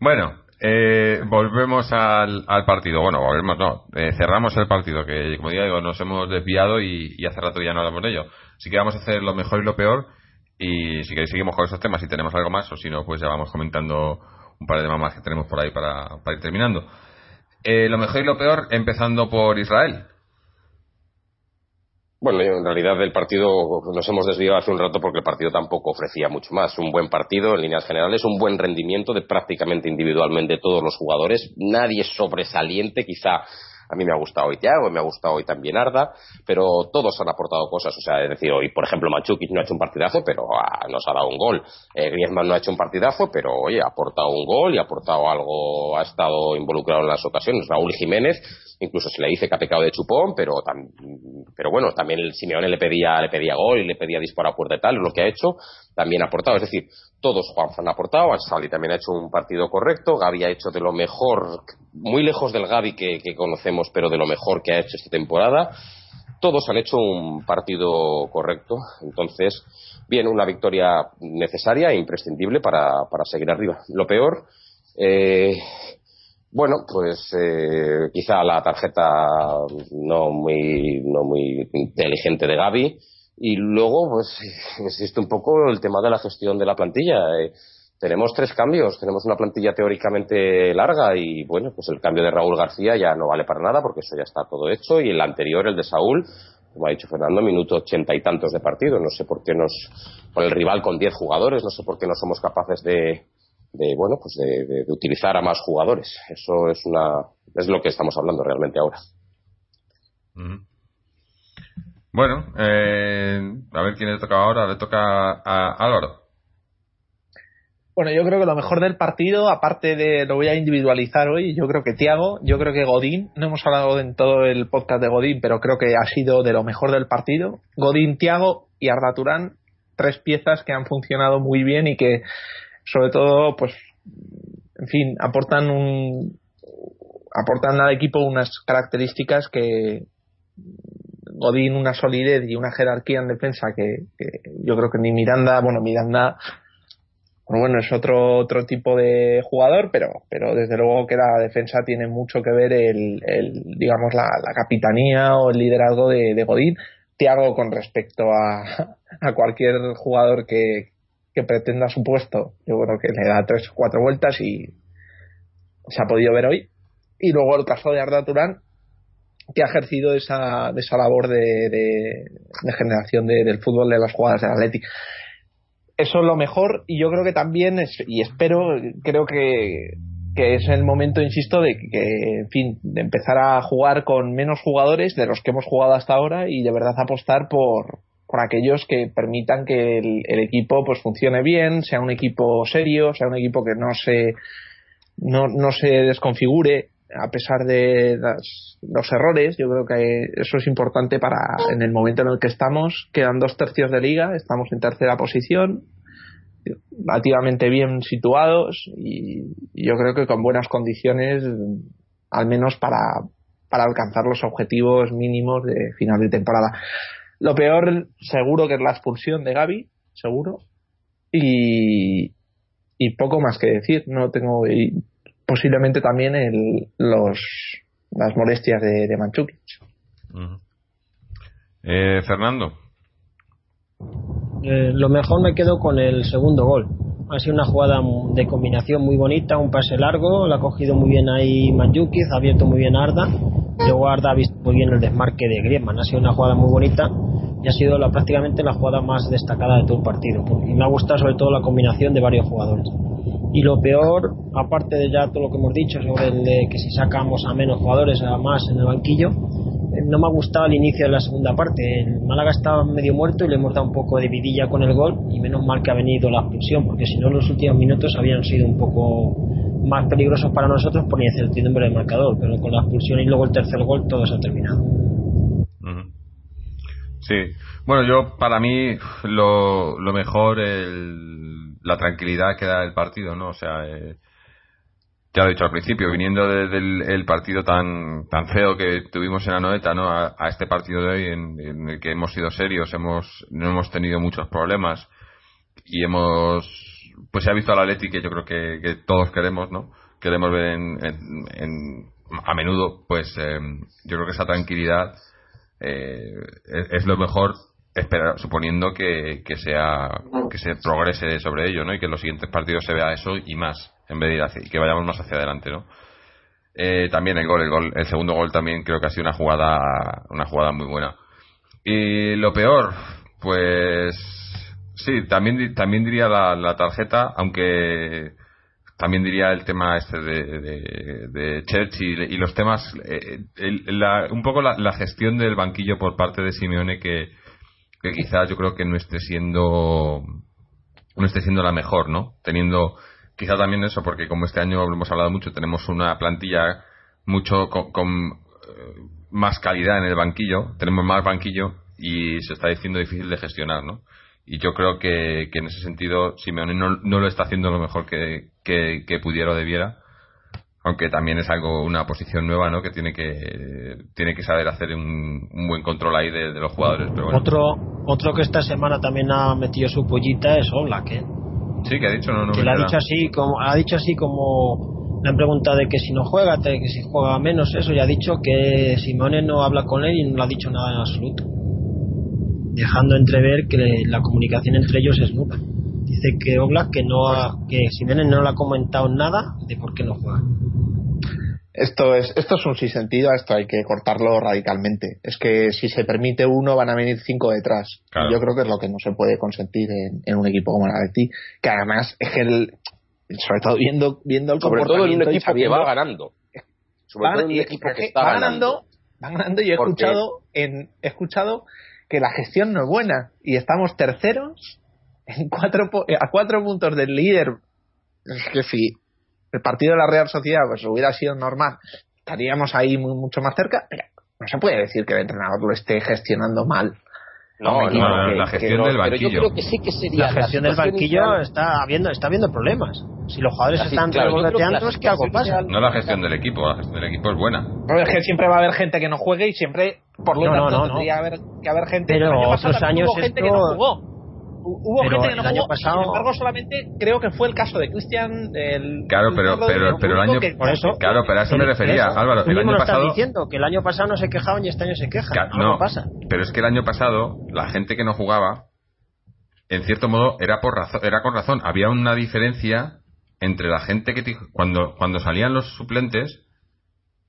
Bueno, eh, volvemos al, partido. Bueno, volvemos, no. Eh, cerramos el partido, que como digo, nos hemos desviado y, hace rato ya no hablamos de ello. Así que vamos a hacer lo mejor y lo peor. Y si queréis, seguimos con esos temas. Si tenemos algo más, o si no, pues ya vamos comentando un par de temas que tenemos por ahí para, ir terminando. Eh, lo mejor y lo peor, empezando por Israel. Bueno, en realidad el partido nos hemos desviado hace un rato porque el partido tampoco ofrecía mucho más. Un buen partido en líneas generales, un buen rendimiento de prácticamente individualmente todos los jugadores. Nadie sobresaliente, quizá a mí me ha gustado hoy Thiago, me ha gustado hoy también Arda, pero todos han aportado cosas. O sea, es decir, hoy, por ejemplo, Machukic no ha hecho un partidazo, pero ah, nos ha dado un gol. Eh, Griezmann no ha hecho un partidazo, pero oye, ha aportado un gol y ha aportado algo, ha estado involucrado en las ocasiones. Raúl Jiménez incluso se le dice que ha pecado de chupón, pero, pero bueno, también el Simeone le pedía, le pedía gol y le pedía disparar por de tal, lo que ha hecho, también ha aportado. Es decir, todos Juan han aportado, Ansali también ha hecho un partido correcto, Gaby ha hecho de lo mejor, muy lejos del Gaby que, conocemos, pero de lo mejor que ha hecho esta temporada. Todos han hecho un partido correcto, entonces, bien, una victoria necesaria e imprescindible para, para seguir arriba. Lo peor, eh, bueno, pues eh, quizá la tarjeta no muy, no muy inteligente de Gaby. Y luego, pues, (laughs) existe un poco el tema de la gestión de la plantilla. Eh, tenemos tres cambios. Tenemos una plantilla teóricamente larga y, bueno, pues el cambio de Raúl García ya no vale para nada porque eso ya está todo hecho. Y el anterior, el de Saúl, como ha dicho Fernando, minuto ochenta y tantos de partido. No sé por qué nos, con el rival con diez jugadores, no sé por qué no somos capaces de, de bueno pues de, utilizar a más jugadores eso es una es lo que estamos hablando realmente ahora bueno eh, a ver quién le toca ahora le toca a Álvaro bueno, yo creo que lo mejor del partido, aparte de lo voy a individualizar hoy, yo creo que Tiago, yo creo que Godín, no hemos hablado en todo el podcast de Godín, pero creo que ha sido de lo mejor del partido. Godín, Tiago y Arda Turán, tres piezas que han funcionado muy bien y que sobre todo, pues, en fin, aportan un aportan al equipo unas características que Godín una solidez y una jerarquía en defensa que, yo creo que ni Miranda, bueno, Miranda bueno, es otro otro tipo de jugador, pero pero desde luego que la defensa tiene mucho que ver el, digamos la, capitanía o el liderazgo de, Godín. Tiago con respecto a, cualquier jugador que, que pretenda su puesto, yo creo que le da tres o cuatro vueltas y se ha podido ver hoy. Y luego el caso de Arda Turán, que ha ejercido esa, esa labor de, de, generación del fútbol de las jugadas del Atlético. Eso es lo mejor y yo creo que también, es, y espero, creo que, que es el momento, insisto, de que, en fin, de empezar a jugar con menos jugadores de los que hemos jugado hasta ahora y de verdad apostar por, por aquellos que permitan que el, equipo pues funcione bien, sea un equipo serio, sea un equipo que no se no, no se desconfigure a pesar de los errores. Yo creo que eso es importante para en el momento en el que estamos. Quedan dos tercios de liga, estamos en tercera posición, relativamente bien situados y yo creo que con buenas condiciones, al menos para para alcanzar los objetivos mínimos de final de temporada. Lo peor, seguro que es la expulsión de Gaby, seguro. Y, y poco más que decir. No tengo. Posiblemente también el, los, las molestias de, de Manchukic. eh, Fernando. Eh, lo mejor me quedo con el segundo gol. Ha sido una jugada de combinación muy bonita, un pase largo, la ha cogido muy bien ahí Manjukic, ha abierto muy bien a Arda. Luego Arda ha visto muy bien el desmarque de Griezmann. Ha sido una jugada muy bonita y ha sido la, prácticamente la jugada más destacada de todo el partido. Y me ha gustado sobre todo la combinación de varios jugadores. Y lo peor, aparte de ya todo lo que hemos dicho sobre el de que si sacamos a menos jugadores, a más en el banquillo, no me ha gustado el inicio de la segunda parte. El Málaga estaba medio muerto y le hemos dado un poco de vidilla con el gol y menos mal que ha venido la expulsión porque si no los últimos minutos habían sido un poco más peligrosos para nosotros por incertidumbre del marcador, pero con la expulsión y luego el tercer gol todo se ha terminado. Sí, bueno, yo para mí lo, lo mejor el, la tranquilidad que da el partido, ¿no? O sea, eh, ya lo he dicho al principio, viniendo desde el, partido tan tan feo que tuvimos en la Noeta, ¿no? A, este partido de hoy en, el que hemos sido serios, hemos no hemos tenido muchos problemas y hemos pues se ha visto al Atleti que yo creo que, todos queremos, ¿no? Queremos ver en, a menudo, pues eh, yo creo que esa tranquilidad eh, es, lo mejor esperar, suponiendo que, que sea que se progrese sobre ello, ¿no? Y que en los siguientes partidos se vea eso y más en vez de ir hacia, y que vayamos más hacia adelante, ¿no? Eh, también el gol, el gol, el segundo gol también creo que ha sido una jugada, una jugada muy buena. Y lo peor, pues sí, también, también diría la, tarjeta, aunque también diría el tema este de, de, Churchill y los temas, eh, un poco la, gestión del banquillo por parte de Simeone que, que quizás yo creo que no esté siendo no esté siendo la mejor, ¿no? Teniendo quizá también eso, porque como este año hemos hablado mucho, tenemos una plantilla mucho con, eh, más calidad en el banquillo, tenemos más banquillo y se está diciendo difícil de gestionar, ¿no? Y yo creo que, en ese sentido Simeone no, no, lo está haciendo lo mejor que, que, pudiera o debiera, aunque también es algo, una posición nueva, ¿no? Que tiene que, tiene que saber hacer un, buen control ahí de, los jugadores. Pero Otro, otro que esta semana también ha metido su pollita es Oblak, ¿eh? Sí, que ha dicho, no, no. Que ha dicho así, como, ha dicho así como le han preguntado de que si no juega, que si juega menos, eso, y ha dicho que Simone no habla con él y no le ha dicho nada en absoluto. Dejando entrever que la comunicación entre ellos es nula. Dice que Oblak que no ha, que Simone no le ha comentado nada de por qué no juega esto es, esto es un sentido esto hay que cortarlo radicalmente. Es que si se permite uno, van a venir cinco detrás. Yo creo que es lo que no se puede consentir en, un equipo como el Atleti, que además es que el, sobre todo viendo, viendo el sobre todo en un equipo que va ganando. Sobre todo en un equipo que está ganando, va ganando y he escuchado, en, he escuchado que la gestión no es buena y estamos terceros en cuatro, a cuatro puntos del líder. Es que sí el partido de la Real Sociedad pues hubiera sido normal, estaríamos ahí mucho más cerca, pero no se puede decir que el entrenador lo esté gestionando mal. No, no, la gestión del banquillo. yo creo que sí que sería la gestión del banquillo está habiendo está habiendo problemas. Si los jugadores están claro, es que algo pasa. No la gestión del equipo, la gestión del equipo es buena. Pero es que siempre va a haber gente que no juegue y siempre, por lo tanto, tendría haber, que haber gente. Pero otros años gente que no jugó hubo gente que no jugó, pasado... sin embargo solamente creo que fue el caso de Cristian el claro pero pero pero el año por eso claro pero a eso me refería Álvaro el año pasado diciendo que el año pasado no se quejaban y este año se quejan. No, pasa. pero es que el año pasado la gente que no jugaba en cierto modo era por razón era con razón. Había una diferencia entre la gente que cuando cuando salían los suplentes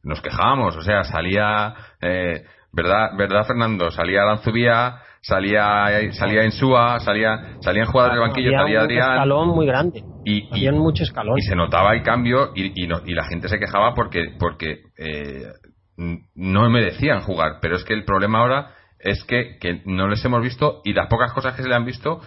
nos quejábamos. O sea salía eh, verdad verdad Fernando salía Lanzubía salía salía Insúa, salía salían jugadores del banquillo, salía Adrián. Un escalón muy grande. Y, y mucho escalón. Y se notaba el cambio y, y, no, y la gente se quejaba porque porque eh, no merecían jugar, pero es que el problema ahora es que, que no les hemos visto y las pocas cosas que se le han visto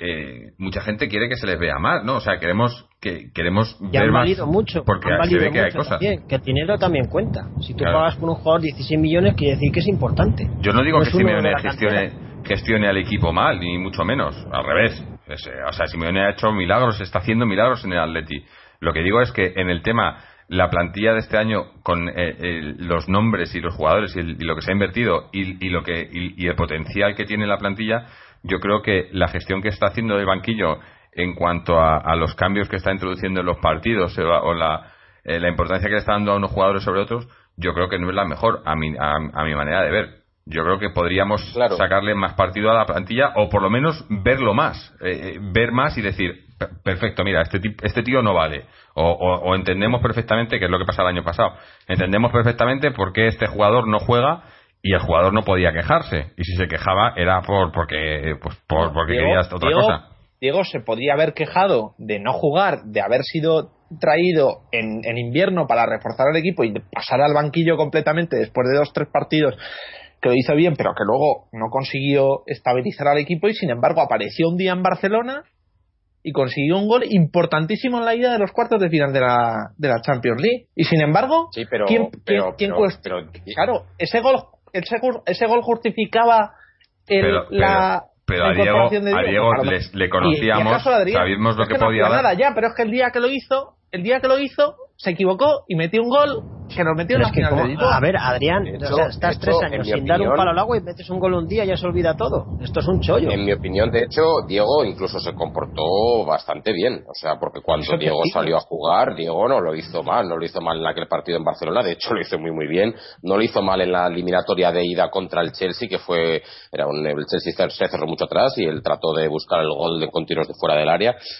eh, mucha gente quiere que se les vea más, ¿no? O sea, queremos que queremos ver han valido mucho, porque se ve que hay cosas. que el dinero también cuenta. Si tú pagas por un jugador 16 millones, quiere decir que es importante. Yo no digo que Simeone gestione, gestione al equipo mal, ni mucho menos. Al revés. Eh, o sea, Simeone ha hecho milagros, está haciendo milagros en el Atleti. Lo que digo es que en el tema la plantilla de este año con eh, los nombres y los jugadores y, lo que se ha invertido y, lo que y, el potencial que tiene la plantilla, yo creo que la gestión que está haciendo el banquillo en cuanto a, los cambios que está introduciendo en los partidos eh, o la, eh, la importancia que le está dando a unos jugadores sobre otros, yo creo que no es la mejor a mi, a, mi manera de ver. Yo creo que podríamos sacarle más partido a la plantilla o por lo menos verlo más, ver más y decir, perfecto, mira, este, este tío no vale. O, entendemos perfectamente, que es lo que pasa el año pasado, entendemos perfectamente por qué este jugador no juega y el jugador no podía quejarse. Y si se quejaba era por porque, pues, por, porque quería otra cosa. Diego se podría haber quejado de no jugar, de haber sido traído en, en invierno para reforzar al equipo y de pasar al banquillo completamente después de dos tres partidos que lo hizo bien, pero que luego no consiguió estabilizar al equipo y sin embargo apareció un día en Barcelona y consiguió un gol importantísimo en la ida de los cuartos de final de la, de la Champions League. Y sin embargo, ¿quién, Claro, ese gol, ese, ese gol justificaba el, la. Pero a Diego, a Diego le conocíamos, sabíamos lo que, podía dar. Nada, ya, pero es que el día que lo hizo, el día que lo hizo, se equivocó y metió un gol que nos metió en la final A ver, Adrián, estás tres años sin dar un palo al agua y metes un gol un día y ya se olvida todo. Esto es un chollo. En mi opinión, de hecho, Diego incluso se comportó bastante bien. O sea, porque cuando Diego salió a jugar, Diego no lo hizo mal. No lo hizo mal en aquel partido en Barcelona. De hecho, (laughs) lo hizo muy, muy bien. No lo hizo mal en la eliminatoria de ida contra el Chelsea, que fue. Era un, el Chelsea se cerró mucho atrás y él trató de buscar el gol de continuos de fuera del área.